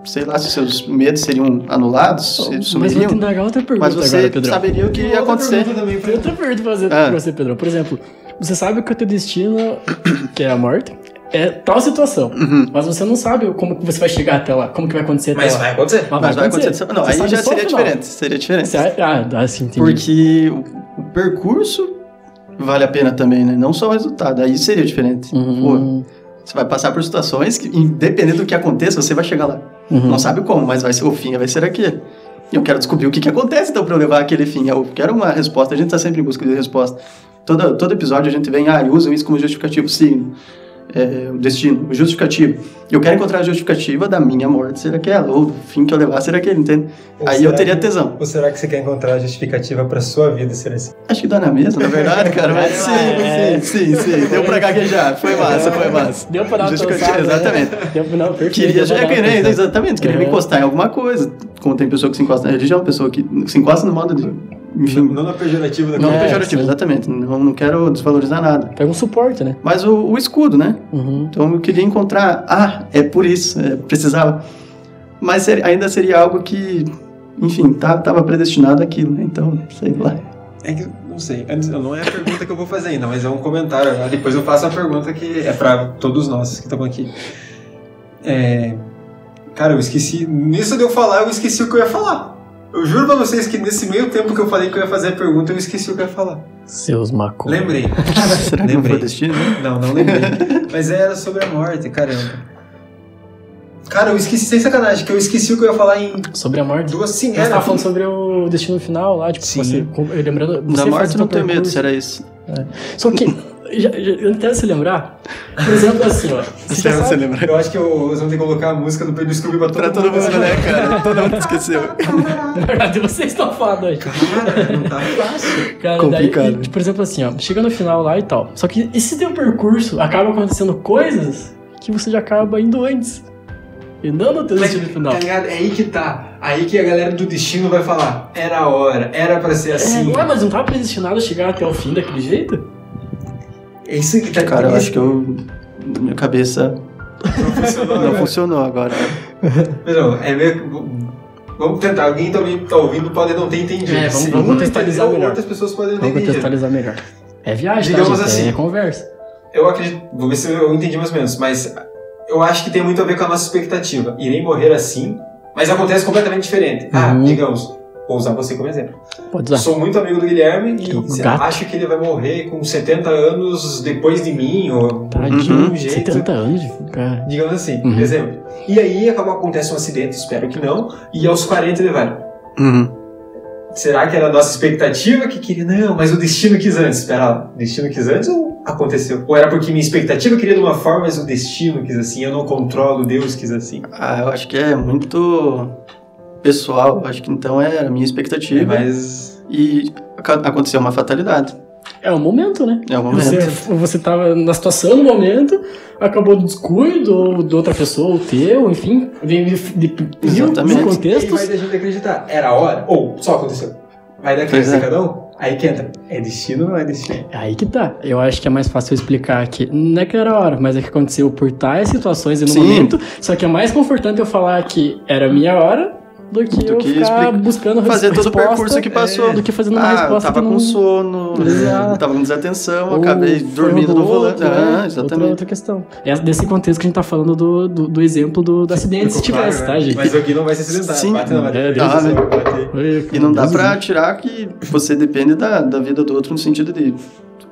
sei lá, se seus medos seriam anulados, se Mas vou sumiriam, outra pergunta mas você agora, Pedrão. saberia o que ia Outra acontecer. pergunta também, outra pergunta pra fazer Ah. pra você, Pedrão. Por exemplo, você sabe que o teu destino, que é a morte, é tal situação. Uhum. Mas você não sabe como que você vai chegar até lá, como que vai acontecer até Mas lá. vai acontecer. Mas vai acontecer. Não, Você aí já seria diferente, seria diferente. Você, ah, ah, sim, entendi. Porque o, o percurso vale a pena também, né? Não só o resultado, aí seria diferente. Pô, Uhum. você vai passar por situações que, independente do que aconteça, você vai chegar lá. Uhum. Não sabe como, mas vai ser o fim, vai ser aquele. E eu quero descobrir o que, que acontece então para eu levar aquele fim. Eu quero uma resposta, a gente tá sempre em busca de resposta. Todo, todo episódio a gente vem, ah, usam isso como justificativo, sim. É, o destino, o justificativo. Eu quero encontrar a justificativa da minha morte ser aquela, ou do fim que eu levar ser aquele, entende? Ou Aí eu teria que- tesão. Ou será que você quer encontrar a justificativa pra sua vida ser assim? Acho que dá na mesma, na verdade, cara. Mas <laughs> sim, É. sim, sim, sim. Deu pra gaguejar. Foi massa, foi massa. Deu pra dar Justificativa, né? Exatamente. Deu, não, perfeito. Queria pra já querer, exatamente, queria me É. encostar em alguma coisa. Como tem pessoa que se encosta na religião, pessoa que se encosta no modo de. Enfim, Não na pejorativa da não É, pejorativo, sim. exatamente. Não, não quero desvalorizar nada. Pega um suporte, né? Mas o, o escudo, né? Uhum. Então eu queria encontrar. Ah, é por isso, é, precisava. Mas ser- ainda seria algo que, enfim, tá, tava predestinado aquilo, né? Então, sei lá. É que, não sei, antes, não é a pergunta que eu vou fazer ainda, mas é um comentário. né? Depois eu faço a pergunta que é pra todos nós que estamos aqui. É, Cara, eu esqueci. Nisso de eu falar, eu esqueci o que eu ia falar. Eu juro pra vocês que nesse meio tempo que eu falei que eu ia fazer a pergunta, eu esqueci o que eu ia falar. Seus macos. Lembrei. <laughs> Será que não Lembrei. foi destino? Não, não lembrei. Mas era sobre a morte, caramba. Cara, eu esqueci, sem sacanagem, que eu esqueci o que eu ia falar em Sobre a morte. duas. Sim, Você tava falando sobre o destino final lá, tipo, Sim. você. eu Lembrando. Da você morte não tenho medo, percurso. será isso? Só que, <laughs> já, já, até se lembrar, por exemplo, assim, ó. <laughs> Você sabe, lembra? Eu acho que eu, eles vão ter que colocar a música do Pedro Scooby pra todo Pra todo mundo, né, cara? <laughs> Todo mundo esqueceu. na verdade, vocês estão falando aí. Cara, não tá fácil. Cara, Complicado. daí, por exemplo, assim, ó, chega no final lá e tal. Só que esse teu percurso acaba acontecendo coisas que você já acaba indo antes. E não no teu Mas, destino final. tá ligado? É aí que tá. Aí que a galera do destino vai falar. Era a hora, era pra ser É, assim. ué, mas não tava predestinado a chegar até o fim daquele jeito? É isso que tá Cara, eu acho que eu. Minha cabeça não funcionou. não né? funcionou agora. Mas não, é meio. Vamos tentar. Alguém também tá ouvindo pode não ter entendido. É, vamos- vamos contextualizar melhor. Outras pessoas podem não ter Vamos contextualizar melhor. É viagem, tá, Digamos gente? assim. É conversa. Eu acredito. Vou ver se eu entendi mais ou menos. Mas eu acho que tem muito a ver com a nossa expectativa. Irei morrer assim, mas acontece completamente diferente. Ah, Uhum. digamos. Vou usar você como exemplo. Pode usar. Sou muito amigo do Guilherme e O gato. acho que ele vai morrer com 70 anos depois de mim, ou de um jeito. 70 anos, de- cara. Digamos assim, Uhum. exemplo. E aí acaba, acontece um acidente, espero que não, e aos 40 ele vai. Uhum. Será que era a nossa expectativa que queria? Não, mas o destino quis antes. Espera lá, o destino quis antes ou aconteceu? Ou era porque minha expectativa queria de uma forma, mas o destino quis assim, eu não controlo, Deus quis assim. Ah, eu acho que é muito pessoal. Acho que então é a minha expectativa. Mas. E aconteceu uma fatalidade. É o momento, né? É o momento. Você, você tava na situação no momento, acabou do descuido, ou de outra pessoa, ou teu, enfim, vem de, de, de mil Exatamente. E vai contextos. gente acreditar. Era a hora? Ou só aconteceu? Vai dar crença é. de cada um? Aí que entra. É destino ou não é destino? Aí que tá. Eu acho que é mais fácil explicar que não é que era a hora, mas é que aconteceu por tais situações e no Sim. momento. Só que é mais confortante eu falar que era a minha hora do que Do eu que ficar explica- buscando Fazer todo o percurso que passou. é, do que fazendo uma ah, eu resposta tava que com não... sono, Exato. tava com desatenção, Ou acabei dormindo no volante. outro, né? Ah, Outra, exatamente. outra questão. É desse contexto que a gente tá falando do, do, do exemplo do, do acidente, se tivesse, claro, tá, né? gente? Mas aqui não vai ser acidentário. Sim. Bate na madeira. É, Deus Deus do vai bater. Oi, E não dá Deus pra tirar que você depende da, da vida do outro no sentido de.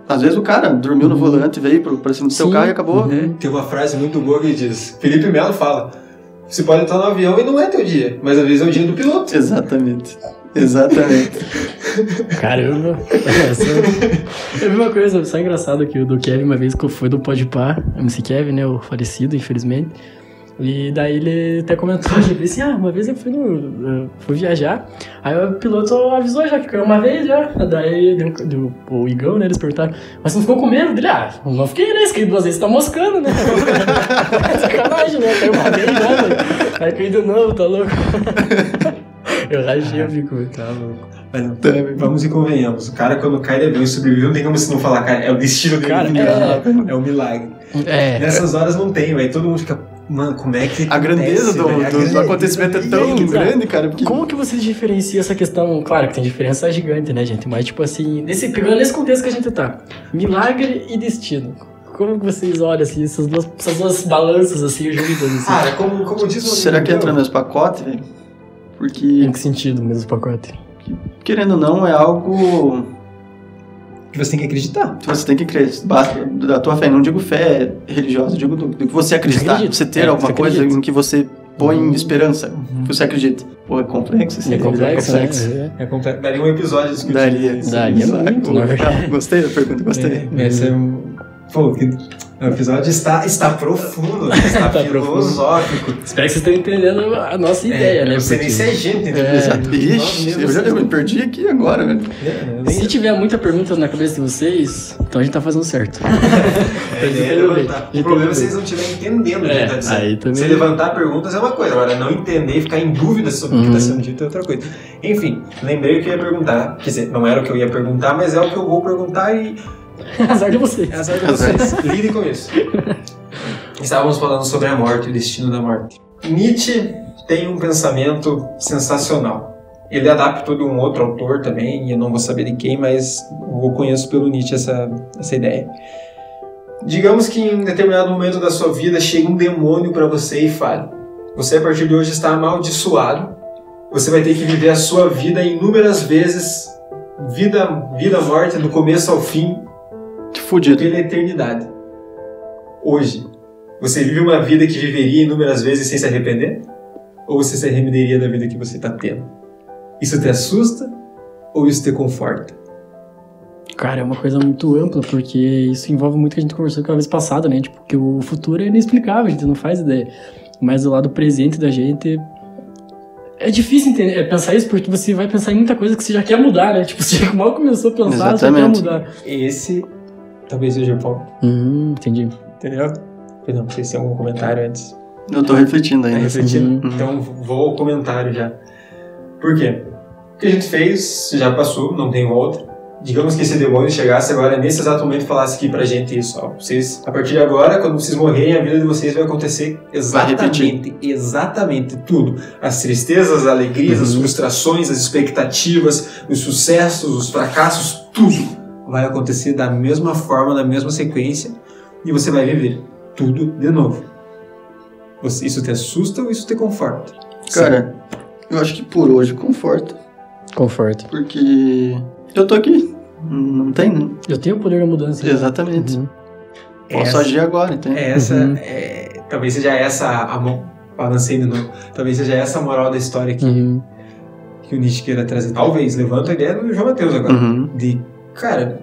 Às vezes o cara dormiu no volante, veio pra cima do seu carro e acabou. Uhum. Tem uma frase muito boa que diz: Felipe Melo fala. Você pode estar no avião e não é teu dia, mas às vezes é o dia do piloto. Exatamente. Exatamente. <laughs> Caramba. Essa... Eu vi uma coisa só engraçada aqui, o do Kevin, uma vez que eu fui do Podpah, MC Kevin, né, o falecido, infelizmente. E daí ele até comentou, <laughs> ele disse, ah, uma vez eu fui, no, fui viajar, aí o piloto avisou já que caiu uma vez já, daí deu, deu, o Igão, né, eles perguntaram, mas você não ficou com medo? Dele, ah, não fiquei, né, esqueci duas vezes, tá moscando, né? <laughs> Sacanagem, né, caiu uma vez já, né? aí caiu de novo, tá louco? <laughs> Eu rachei, eu fico, tá louco. Mas vamos e convenhamos. O cara, quando cai de avião e sobrevive, não tem como você não falar, cara, é o destino dele. Cara, é, é um milagre. É, Nessas horas não tem, velho. Todo mundo fica, mano, como é que. A grandeza do? A do- do acontecimento é tão que grande, cara. Porque Como que vocês diferenciam essa questão? Claro que tem diferença gigante, né, gente? Mas, tipo assim, nesse, pegando nesse contexto que a gente tá, milagre e destino. Como que vocês olham, assim, essas duas, essas duas balanças, assim, juntas, assim? Cara, como, como diz o será que entra meu, nos pacotes, velho? em Porque, que sentido, mesmo pacote? querendo ou não, é algo que você tem que acreditar. que você tem que crer. Basta da tua fé. Não digo fé religiosa, digo do, do que você acreditar. acredita. Você ter É, alguma você coisa acredita. em que você põe esperança. Que você acredita. Pô, é complexo esse É complexo, né? complexo. É completo. Daria um episódio discutindo Daria. isso. Daria Exato. muito, na verdade. Gostei da pergunta, gostei. É, é um. Pô, que... o episódio está, está profundo, <laughs> está Tá filosófico. Espero que vocês estão entendendo a nossa ideia, É, né? Eu sei nem se é gente? É. Ixi, eu já me perdi aqui agora, velho. É, Se tiver muita pergunta na cabeça de vocês, então a gente tá fazendo certo. <laughs> É, <laughs> é levantar. O problema é vocês não estiverem entendendo o que É, tá dizendo. aí também- Você levantar perguntas é uma coisa, agora não entender e ficar em dúvida sobre o que Uhum. está sendo dito é outra coisa. Enfim, lembrei o que eu ia perguntar. Quer dizer, não era o que eu ia perguntar, mas é o que eu vou perguntar e <laughs> Azar de vocês. é azar de vocês. Lidem com isso. Estávamos falando sobre a morte, o destino da morte. Nietzsche tem um pensamento sensacional. Ele adaptou de um outro autor também, e eu não vou saber de quem, mas eu conheço pelo Nietzsche essa, essa ideia. Digamos que em um determinado momento da sua vida chega um demônio para você e fale: Você a partir de hoje está amaldiçoado, você vai ter que viver a sua vida inúmeras vezes, vida, vida, morte, do começo ao fim, Fudido. pela eternidade. Hoje, você vive uma vida que viveria inúmeras vezes sem se arrepender? Ou você se arrependeria da vida que você está tendo? Isso te assusta ou isso te conforta? Cara, é uma coisa muito ampla, porque isso envolve muito o que a gente conversou aquela vez passada, né? Tipo, que o futuro é inexplicável, a gente não faz ideia. Mas o lado presente da gente. É difícil entender, é pensar isso, porque você vai pensar em muita coisa que você já quer mudar, né? Tipo, <laughs> você mal começou a pensar, Exatamente. você já quer mudar. Esse talvez seja o ponto. Hum, entendi. Entendeu? Perdão, não sei se tem algum comentário antes. Eu tô refletindo Tá ainda. refletindo? Uhum. Então vou ao comentário já. Por quê? O que a gente fez já passou, não tem volta. Digamos que esse demônio chegasse agora nesse exato momento e falasse aqui pra gente isso. Ó, vocês, a partir de agora, quando vocês morrerem, a vida de vocês vai acontecer exatamente, exatamente tudo. As tristezas, as alegrias, as frustrações, as expectativas, os sucessos, os fracassos, tudo vai acontecer da mesma forma, na mesma sequência e você vai viver tudo de novo. Você- Isso te assusta ou isso te conforta? Cara, eu acho que por hoje conforta. Conforto. Porque eu tô aqui. Não tem, né? Eu tenho o poder da mudança. Exatamente. Uhum. Posso Essa- agir agora, entende? É essa, Uhum. é, talvez seja essa a mo- balancei de novo. Talvez seja essa a moral da história que, Uhum. que o Nietzsche queira trazer. Talvez, levanta a ideia do João Mateus agora. Uhum. De, cara,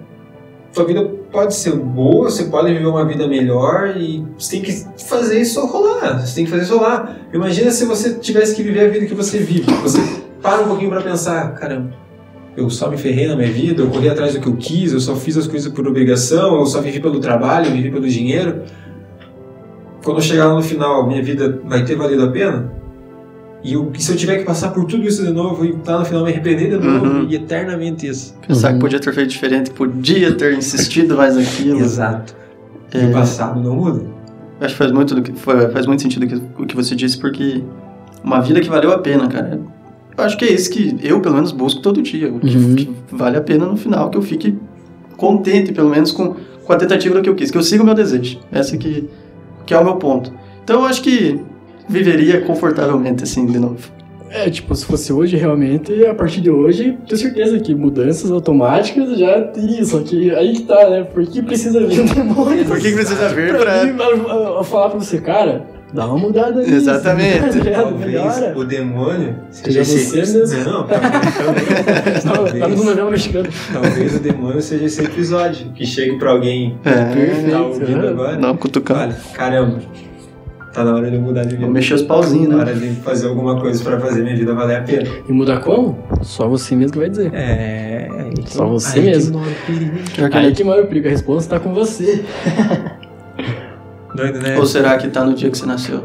sua vida pode ser boa, você pode viver uma vida melhor e você tem que fazer isso rolar. Você tem que fazer isso rolar. Imagina se você tivesse que viver a vida que você vive. Você para um pouquinho pra pensar, caramba, eu só me ferrei na minha vida, eu corri atrás do que eu quis, eu só fiz as coisas por obrigação, eu só vivi pelo trabalho, eu vivi pelo dinheiro. Quando eu chegar lá no final, minha vida vai ter valido a pena? E, eu, e se eu tiver que passar por tudo isso de novo e tá no final me arrepender de novo Uhum. e eternamente isso. Pensar Uhum. que podia ter feito diferente, podia ter insistido mais naquilo. Exato. E É. o passado não muda. Acho que faz muito, do que, fa- faz muito sentido o que- o que você disse, porque uma vida que valeu a pena, cara. Eu acho que é isso que eu, pelo menos, busco todo dia. O que, Uhum. que vale a pena no final, que eu fique contente, pelo menos, com, com a tentativa do que eu quis, que eu siga o meu desejo. Essa que, que é o meu ponto. Então eu acho que viveria confortavelmente, assim, de novo. É, tipo, se fosse hoje, realmente, a partir de hoje, tenho certeza que mudanças automáticas já teria, só que aí que tá, né? Por que precisa vir um demônio? Por que, que precisa ver pra mim, pra... eu- eu- eu falar pra você, cara, dá uma mudada nisso. Exatamente. tá ligado? Talvez o demônio Seja seja você esse... mesmo. Não, talvez, <laughs> Tá talvez, no novela mexicano. talvez o demônio seja esse episódio. Que chegue pra alguém que É, Perfeito. tá ouvindo é. agora. não, cutucar. Olha, caramba, tá na hora de eu mudar de vida. Vou mexer os pauzinhos, Na né? hora de fazer alguma coisa pra fazer minha vida valer a pena. E mudar como? Só você mesmo que vai dizer. É. aí que- Só você aí que mesmo. mora o perigo. Que Aí que mora o perigo, a resposta tá com você. <laughs> Doido, né? Ou será que tá no dia que você nasceu?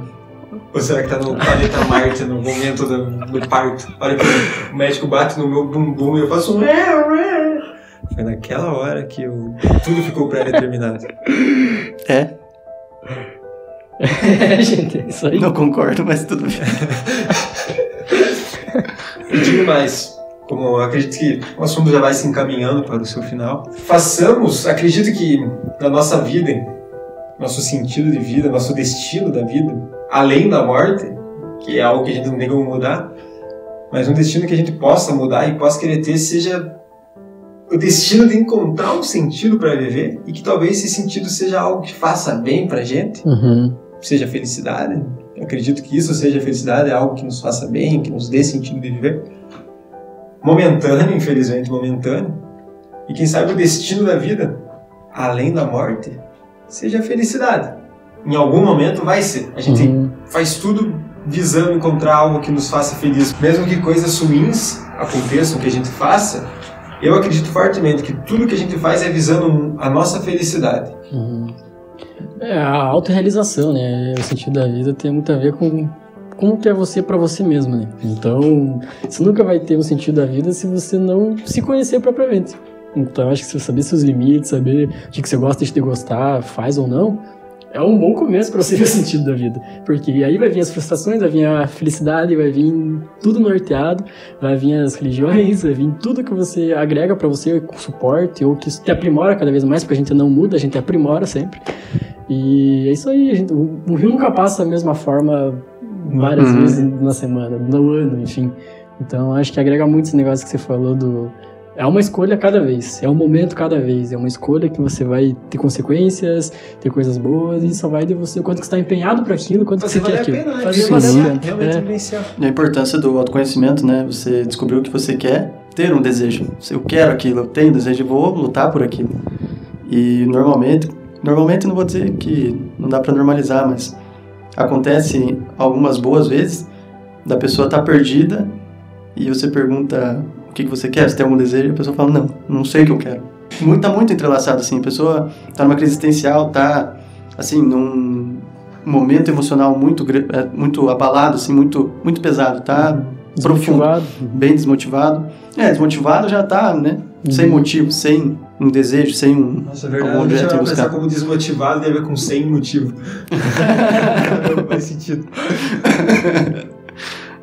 Ou será que tá no planeta Marte no momento do, do parto? A hora que o médico bate no meu bumbum e eu faço um. Foi naquela hora que eu, tudo ficou pré-determinado. É, É, <laughs> gente, é isso aí. não concordo, mas tudo bem. <laughs> E digo mais, como eu acredito que o assunto já vai se encaminhando para o seu final, façamos, acredito que na nossa vida, nosso sentido de vida, nosso destino da vida, além da morte, que é algo que a gente não tem como mudar, mas um destino que a gente possa mudar e possa querer ter seja o destino de encontrar um sentido para viver e que talvez esse sentido seja algo que faça bem pra gente, Uhum. Seja felicidade. Eu acredito que isso seja felicidade, é algo que nos faça bem, que nos dê sentido de viver. Momentâneo, infelizmente momentâneo. E quem sabe o destino da vida, além da morte, seja a felicidade. Em algum momento vai ser. A gente Uhum. faz tudo visando encontrar algo que nos faça feliz. Mesmo que coisas ruins aconteçam, que a gente faça, eu acredito fortemente que tudo que a gente faz é visando a nossa felicidade. Uhum. É, a autorrealização, né? O sentido da vida tem muito a ver com como que é você pra você mesmo, né? Então, você nunca vai ter um sentido da vida se você não se conhecer propriamente. Então, acho que você saber seus limites, saber o que você gosta de gostar, faz ou não, é um bom começo pra você ver o sentido da vida. Porque aí vai vir as frustrações, vai vir a felicidade, vai vir tudo norteado, vai vir as religiões, vai vir tudo que você agrega pra você com suporte ou que te aprimora cada vez mais, porque a gente não muda, a gente aprimora sempre. E é isso aí, gente, o, o rio nunca passa da mesma forma várias Uhum. vezes na semana, no ano, enfim. Então acho que agrega muito esse negócio que você falou do. É uma escolha cada vez, é um momento cada vez, é uma escolha que você vai ter consequências, ter coisas boas e só vai de você o quanto que você está empenhado para aquilo, quanto você quer aquilo. pena, né? Fazer Sim, valer a pena. Realmente É. E a importância do autoconhecimento, né? Você descobriu o que você quer, ter um desejo. Se eu quero aquilo, eu tenho desejo, eu vou lutar por aquilo. E normalmente, normalmente não vou dizer que não dá pra normalizar, mas acontece algumas boas vezes da pessoa estar perdida e você pergunta que, que você quer, se tem algum desejo, e a pessoa fala, não, não sei o que eu quero. Muito, tá muito entrelaçado, assim, a pessoa tá numa crise existencial, tá, assim, num momento emocional muito, é, muito abalado, assim, muito, muito pesado, tá profundo, Desmotivado. bem desmotivado. É, desmotivado já tá, né, sem Uhum. motivo, sem um desejo, sem um... Nossa, é verdade. Algum objeto eu buscar. pensar como desmotivado tem a ver com sem motivo. <laughs> Não faz sentido. <laughs>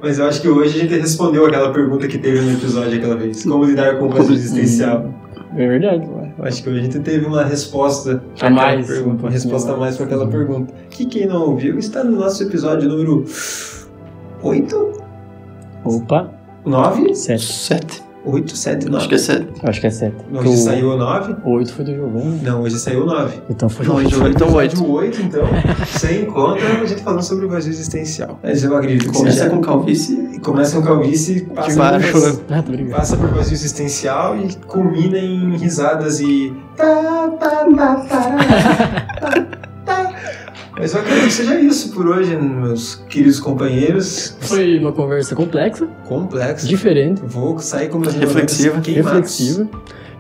Mas eu acho que hoje a gente respondeu aquela pergunta que teve no episódio aquela vez. Como lidar com o vazio existencial. É verdade. Eu acho que hoje a gente teve uma resposta A mais, pergunta, um uma resposta a mais para aquela Uhum. pergunta. Que quem não ouviu está no nosso episódio número 8, Opa, 9, sete. Sete. 8, 7, 9. Acho que é sete. Acho que é sete. Hoje O- saiu o 9. O oito foi do Giovanni. Não, hoje saiu o 9. Então foi o oito. então- <laughs> então oito. Episódio 8, então, você encontra a gente falando sobre o vazio existencial. Mas eu acredito que Começa com calvície Começa com calvície, passa, baixo, por? Ah, brincando. passa por vazio existencial e culmina em risadas e. <laughs> tá, tá, tá, tá, tá, Mas eu acredito que seja isso por hoje, meus queridos companheiros. Foi uma conversa complexa, Complexo. diferente, Vou sair com meus Reflexiva. reflexiva.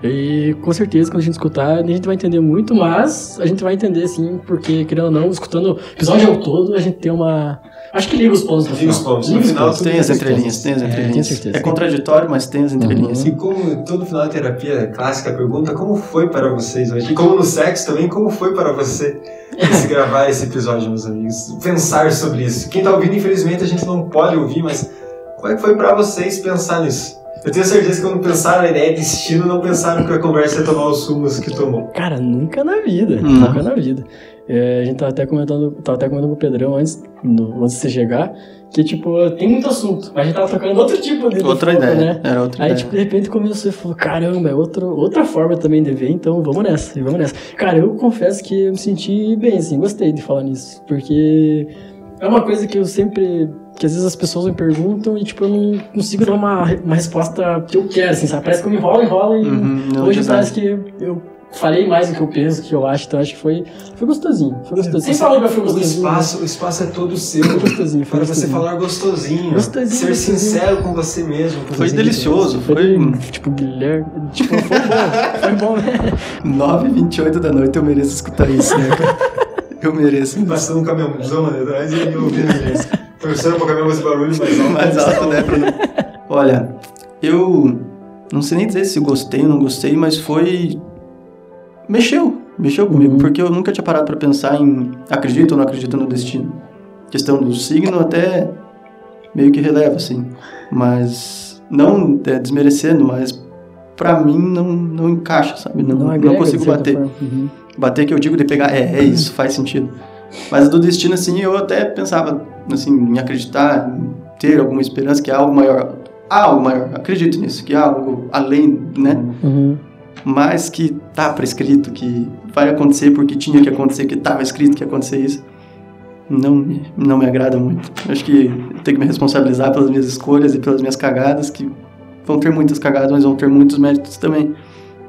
E com certeza, quando a gente escutar, a gente vai entender muito, mas a gente vai entender sim, porque, querendo ou não, escutando o episódio ao todo, a gente tem uma. Acho que liga os pontos Liga os final. pontos. No final, pontos. Tem as entrelinhas, tem as É, entrelinhas. certeza. É contraditório, mas tem as entrelinhas. E como todo final de terapia clássica pergunta, como foi para vocês hoje? E como no sexo também, como foi para você esse <laughs> gravar esse episódio, meus amigos? Pensar sobre isso. Quem tá ouvindo, infelizmente, a gente não pode ouvir, mas como é que foi para vocês pensar nisso? Eu tenho certeza que quando pensaram na ideia de destino, não pensaram que a conversa ia tomar os sumos que tomou. Cara, nunca na vida. Não. Nunca na vida. É, a gente tava até comentando, tava até comentando com o Pedrão antes, no- antes de você chegar, que, tipo, tem muito assunto, mas a gente tava tocando outro tipo de de Outra foco, ideia. né? Era outra Aí, ideia. tipo, de repente começou e falou, caramba, é outro, outra forma também de ver, então vamos nessa, vamos nessa. Cara, eu confesso que eu me senti bem, assim, gostei de falar nisso, porque é uma coisa que eu sempre, que às vezes as pessoas me perguntam e, tipo, eu não consigo dar uma, uma resposta que eu quero, assim, sabe? Parece que eu me enrolo, enrolo e Uhum, hoje parece que eu falei mais do que eu penso, que eu acho, então acho que foi, foi gostosinho, foi gostosinho. Sem falar que foi O gostosinho. né? espaço, o espaço é todo seu. Foi gostosinho, foi Para você gostosinho. falar gostosinho, Gostosinho, ser gostosinho. sincero com você mesmo. com Foi você delicioso, Foi, foi tipo, Guilherme, tipo, foi bom, foi bom, né? <laughs> 9h28 da noite, eu mereço escutar isso, né, cara? <laughs> Eu mereço. Passando um caminhãozão ali atrás e eu isso. Torcendo pra caminhão esse barulho mais alto. Mais alto, né? pra não- Olha, eu não sei nem dizer se gostei ou não gostei, mas foi. Mexeu, mexeu comigo, Uhum. porque eu nunca tinha parado pra pensar em acredito ou não acredito no destino. Questão do signo até meio que releva, assim. Mas não é, desmerecendo, mas pra mim não, não encaixa, sabe? Não, não, agrega, de consigo bater. Uhum. Bater que eu digo de pegar, é, é isso, faz sentido. Mas do destino, assim, eu até pensava, assim, em acreditar, em ter alguma esperança que há algo maior. Há algo maior, acredito nisso, que há algo além, né? Uhum. Mas que tá prescrito, que vai acontecer porque tinha que acontecer, que tava escrito que ia acontecer isso. Não me, não me agrada muito. Acho que tenho que me responsabilizar pelas minhas escolhas e pelas minhas cagadas, que vão ter muitas cagadas, mas vão ter muitos méritos também.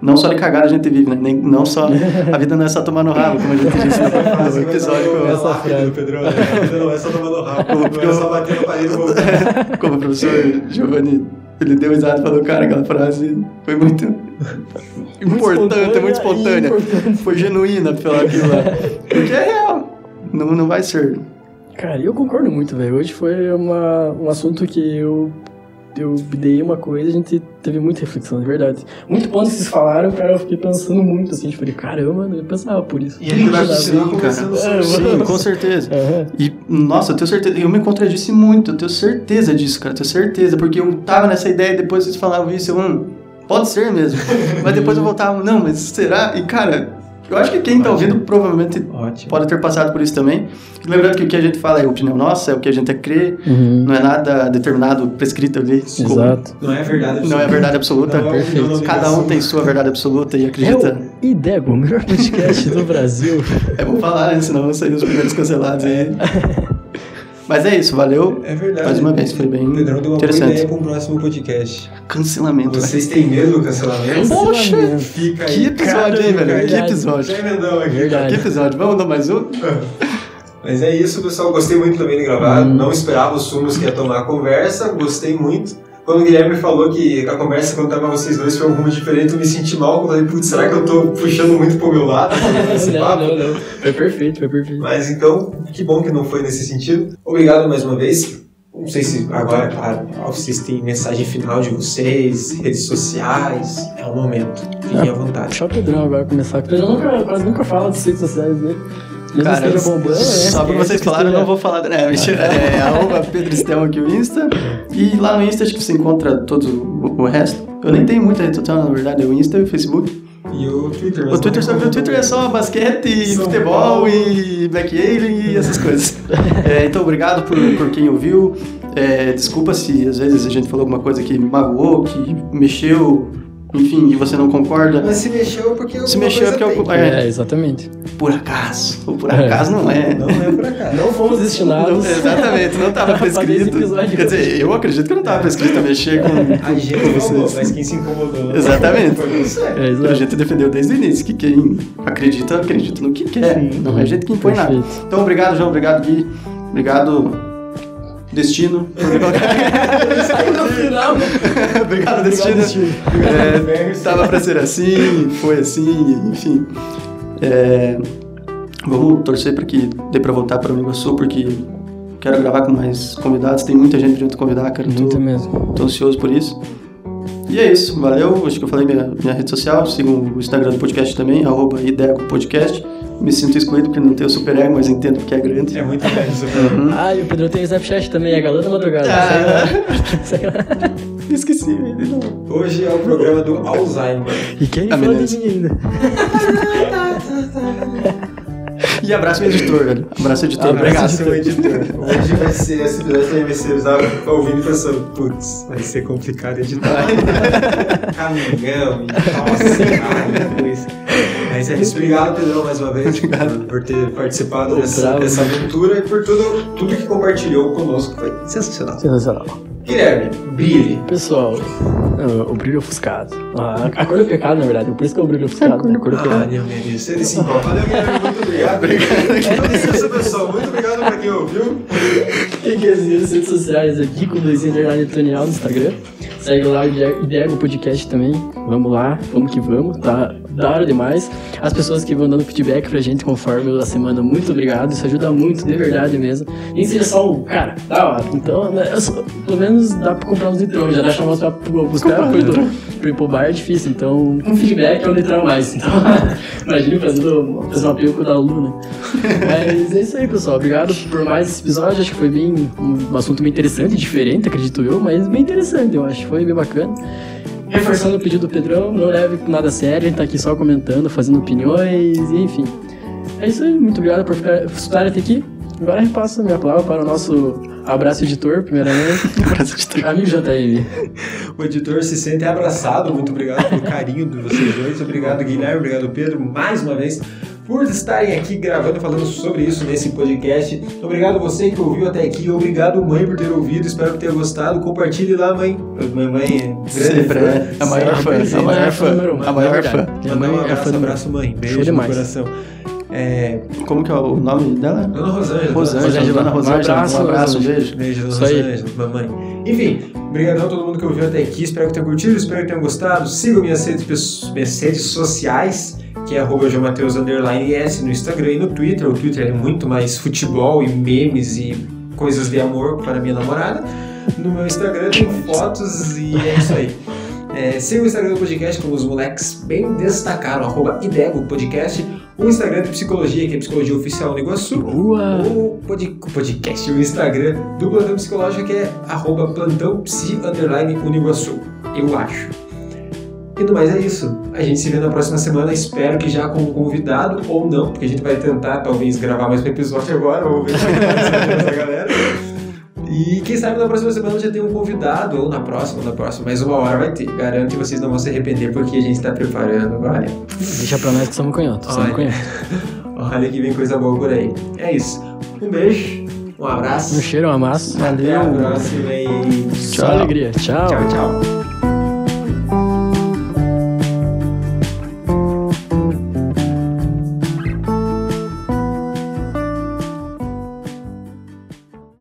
Não só de cagada a gente vive, né? Nem, não só. <laughs> A vida não é só tomar no rabo, como a gente disse <laughs> no, no episódio com, Essa frase. Pedrão, né? A vida não é só tomando rabo, não é só bater na parede e voltar. como o professor Giovanni, ele deu risada e falou, cara, aquela frase foi muito <laughs> importante, muito espontânea. importante. Foi genuína falar aquilo lá. Porque é real. Não, não vai ser. Cara, eu concordo muito, velho. Hoje foi uma, um assunto que eu, eu dei uma coisa e a gente teve muita reflexão, de verdade. Muito ponto que vocês falaram, cara, eu fiquei pensando muito, assim, tipo, falei, caramba, eu pensava por isso. E vai a conversando cara. É, Sim, com certeza. Aham. E, nossa, eu tenho certeza, eu me contradisse muito, eu tenho certeza disso, cara, eu tenho certeza, porque eu tava nessa ideia e depois vocês falavam isso, eu, hum, pode ser mesmo. <laughs> mas depois eu voltava, não, mas será? E, cara, eu acho que quem tá ouvindo provavelmente Ótimo. pode ter passado por isso também. Lembrando que o que a gente fala é opinião nossa, é o que a gente crê, Uhum. não é nada determinado, prescrito ali. como- Exato. Não é verdade. Não é verdade absoluta. Não é perfeito. Cada um tem sua verdade absoluta e É acredita. o Idego, o melhor podcast do Brasil. É bom falar, né? Senão vão sair os primeiros cancelados aí. <laughs> Mas é isso, valeu. É verdade. Mais uma vez, foi bem O Pedrão deu uma boa interessante. ideia para um próximo podcast. Cancelamento. Vocês têm medo do cancelamento? Poxa. Fica aí. Que episódio, hein, velho? Que verdade. episódio. Emendamos aqui. Verdade. Que episódio. Vamos dar mais um? <laughs> Mas é isso, pessoal. Gostei muito também de gravar. Hum. Não esperava os sumos que ia tomar a conversa. Gostei muito. Quando o Guilherme falou que a conversa, quando tava vocês dois, foi um rumo diferente, eu me senti mal. Eu falei, putz, será que eu tô puxando muito pro meu lado <laughs> esse não, papo? não, não. Foi perfeito, foi perfeito. Mas então, que bom que não foi nesse sentido. Obrigado mais uma vez. Não sei se agora, claro, vocês têm mensagem final de vocês, redes sociais. É o momento. Fiquem à vontade. Puxar o Pedrão agora, começar. O Pedrão nunca, quase nunca fala das redes sociais dele. Mesmo Cara, esteja bombando, né? só pra vocês falarem, eu não vou falar. É, mentira. É arroba Pedro Estel aqui o Insta. E lá no Insta acho que você encontra todo o, o resto. Eu nem tenho muita rede social, na verdade. É o Insta e o Facebook. E o Twitter. O Twitter, só, o Twitter é só basquete, São futebol Paulo. e Black Alien e essas coisas. É, então, obrigado por, por quem ouviu. É, desculpa se às vezes a gente falou alguma coisa que magoou, que mexeu enfim, e você não concorda. Mas se mexeu porque Se mexeu coisa porque tem. eu- É, É. exatamente. Por acaso. Ou por É. acaso não é. Não é por acaso. Não fomos Não, destinados. exatamente, não estava <laughs> prescrito. Quer dizer, eu acredito que não estava prescrito a mexer com, A gente com vocês. mas quem se incomodou. Exatamente. Foi você. É, A gente defendeu desde o início que quem acredita, acredita no que quer. Não é a gente que impõe nada. Perfeito. Então, obrigado, João. Obrigado, Gui. Obrigado, Destino. <laughs> No final, obrigado, Destino. Destino. É, tava pra ser assim, foi assim, enfim. É, vamos torcer para que dê pra voltar para o Iguaçu, porque quero gravar com mais convidados. Tem muita gente pedindo convidar, cara. Muito Tô, mesmo. tô ansioso por isso. E é isso, valeu. Acho que eu falei minha, minha rede social. Sigam o Instagram do podcast também, arroba Ideco Podcast. Me sinto excluído porque não tenho super ego, mas entendo que é grande. É muito grande <laughs> isso. Ah, e o Pedro tem o Snapchat também, é Galã da Madrugada. Ah. <laughs> Sei lá. Esqueci, ele não. Hoje é o programa do Alzheimer. E quem fala beleza. de mim ainda? <laughs> E abraço meu editor, velho. Abraço editor. Abraço, Obrigado. seu editor. Hoje vai ser, esse episódio vai ser, estava ouvindo e pensando, putz, vai ser complicado editar. Camingão e nossa, cara, coisa. Mas é isso. Obrigado, Pedrão, mais uma vez, por, por ter participado Pô, dessa, bravo. dessa aventura e por tudo, tudo que compartilhou conosco. Foi sensacional. Sensacional. Guilherme, brilhe. Pessoal, o, o brilho ofuscado. Ah, a cor do pecado, na verdade. Por isso que é o brilho ofuscado. né? A cor do Ah, pecado. meu Deus, ele se empolga. Valeu, Guilherme, muito obrigado. <laughs> Então, licença, pessoal. Muito obrigado pra quem ouviu. Quem quer seguir nas redes sociais aqui com o Luizinho Underline Tonial no Instagram. Segue lá o Ideego Podcast também. Vamos lá, vamos que vamos. Tá da hora demais. As pessoas que vão dando feedback pra gente conforme a semana, muito obrigado. Isso ajuda muito, de verdade mesmo. Nem seja só um, cara, da hora. Então, né, pelo menos dá pra comprar uns litrão. Já dá pra mostrar pros caras pro, pro pro bar é difícil. Então, um feedback é um litrão a mais. Então, <laughs> imagina fazendo, fazer uma peruca da Luna. Mas é isso aí, pessoal. Obrigado por mais esse episódio. Acho que foi bem um assunto bem interessante, diferente, acredito eu, mas bem interessante, eu acho. Foi bem bacana. Reforçando o pedido do Pedrão, não leve nada sério, a gente tá aqui só comentando, fazendo opiniões, e enfim. É isso aí, muito obrigado por ficar- por estarem até aqui. Agora repasso a minha palavra para o nosso abraço editor, primeiramente. <laughs> Abraço editor. Amigo JM. O editor se sente abraçado. Muito obrigado pelo carinho de vocês dois. Obrigado, Guilherme. Obrigado, Pedro, mais uma vez, por estarem aqui gravando, falando sobre isso nesse podcast. Obrigado você que ouviu até aqui. Obrigado, mãe, por ter ouvido. Espero que tenha gostado. Compartilhe lá, mãe. Mãe é grande Sempre fã. é a maior fã, a maior é fã, um, a maior é fã. Minha Mandar mãe um é abraço, fã do abraço, mãe. Beijo no demais. coração. É, Como que é o nome dela? Dona Rosângela. Rosângela, Rosângela. Dona Rosângela. Um abraço, Um abraço, um beijo. Beijo, Dona Isso aí. Rosângela, mamãe. Enfim, obrigadão a todo mundo que ouviu até aqui. Espero que tenham curtido, espero que tenham gostado. Sigam minhas redes, minhas redes sociais, que é arroba S no Instagram e no Twitter. O Twitter é muito mais futebol e memes e coisas de amor para minha namorada. No meu Instagram tem fotos e é isso aí. É, siga o Instagram do podcast, como os moleques bem destacaram, arroba Idego Podcast. O Instagram de psicologia, que é Psicologia Oficial no Iguaçu. Boa! O pod- podcast, o Instagram do Plantão Psicológico, que é arroba plantão psi underline Uniguaçu. Eu acho. E no mais é isso. A gente se vê na próxima semana. Espero que já com um convidado ou não, porque a gente vai tentar talvez gravar mais um episódio agora, ou ver se vai galera. E quem sabe na próxima semana já tem um convidado, ou na próxima, ou na próxima, mas uma hora vai ter. Garanto que vocês não vão se arrepender porque a gente está preparando, olha. Deixa pra nós que somos canhotos. Somos Olha. canhotos. <laughs> Olha que vem coisa boa por aí. É isso. Um beijo, um abraço. Um cheiro, um amasso. Até a próxima e Só alegria. Tchau. tchau, tchau.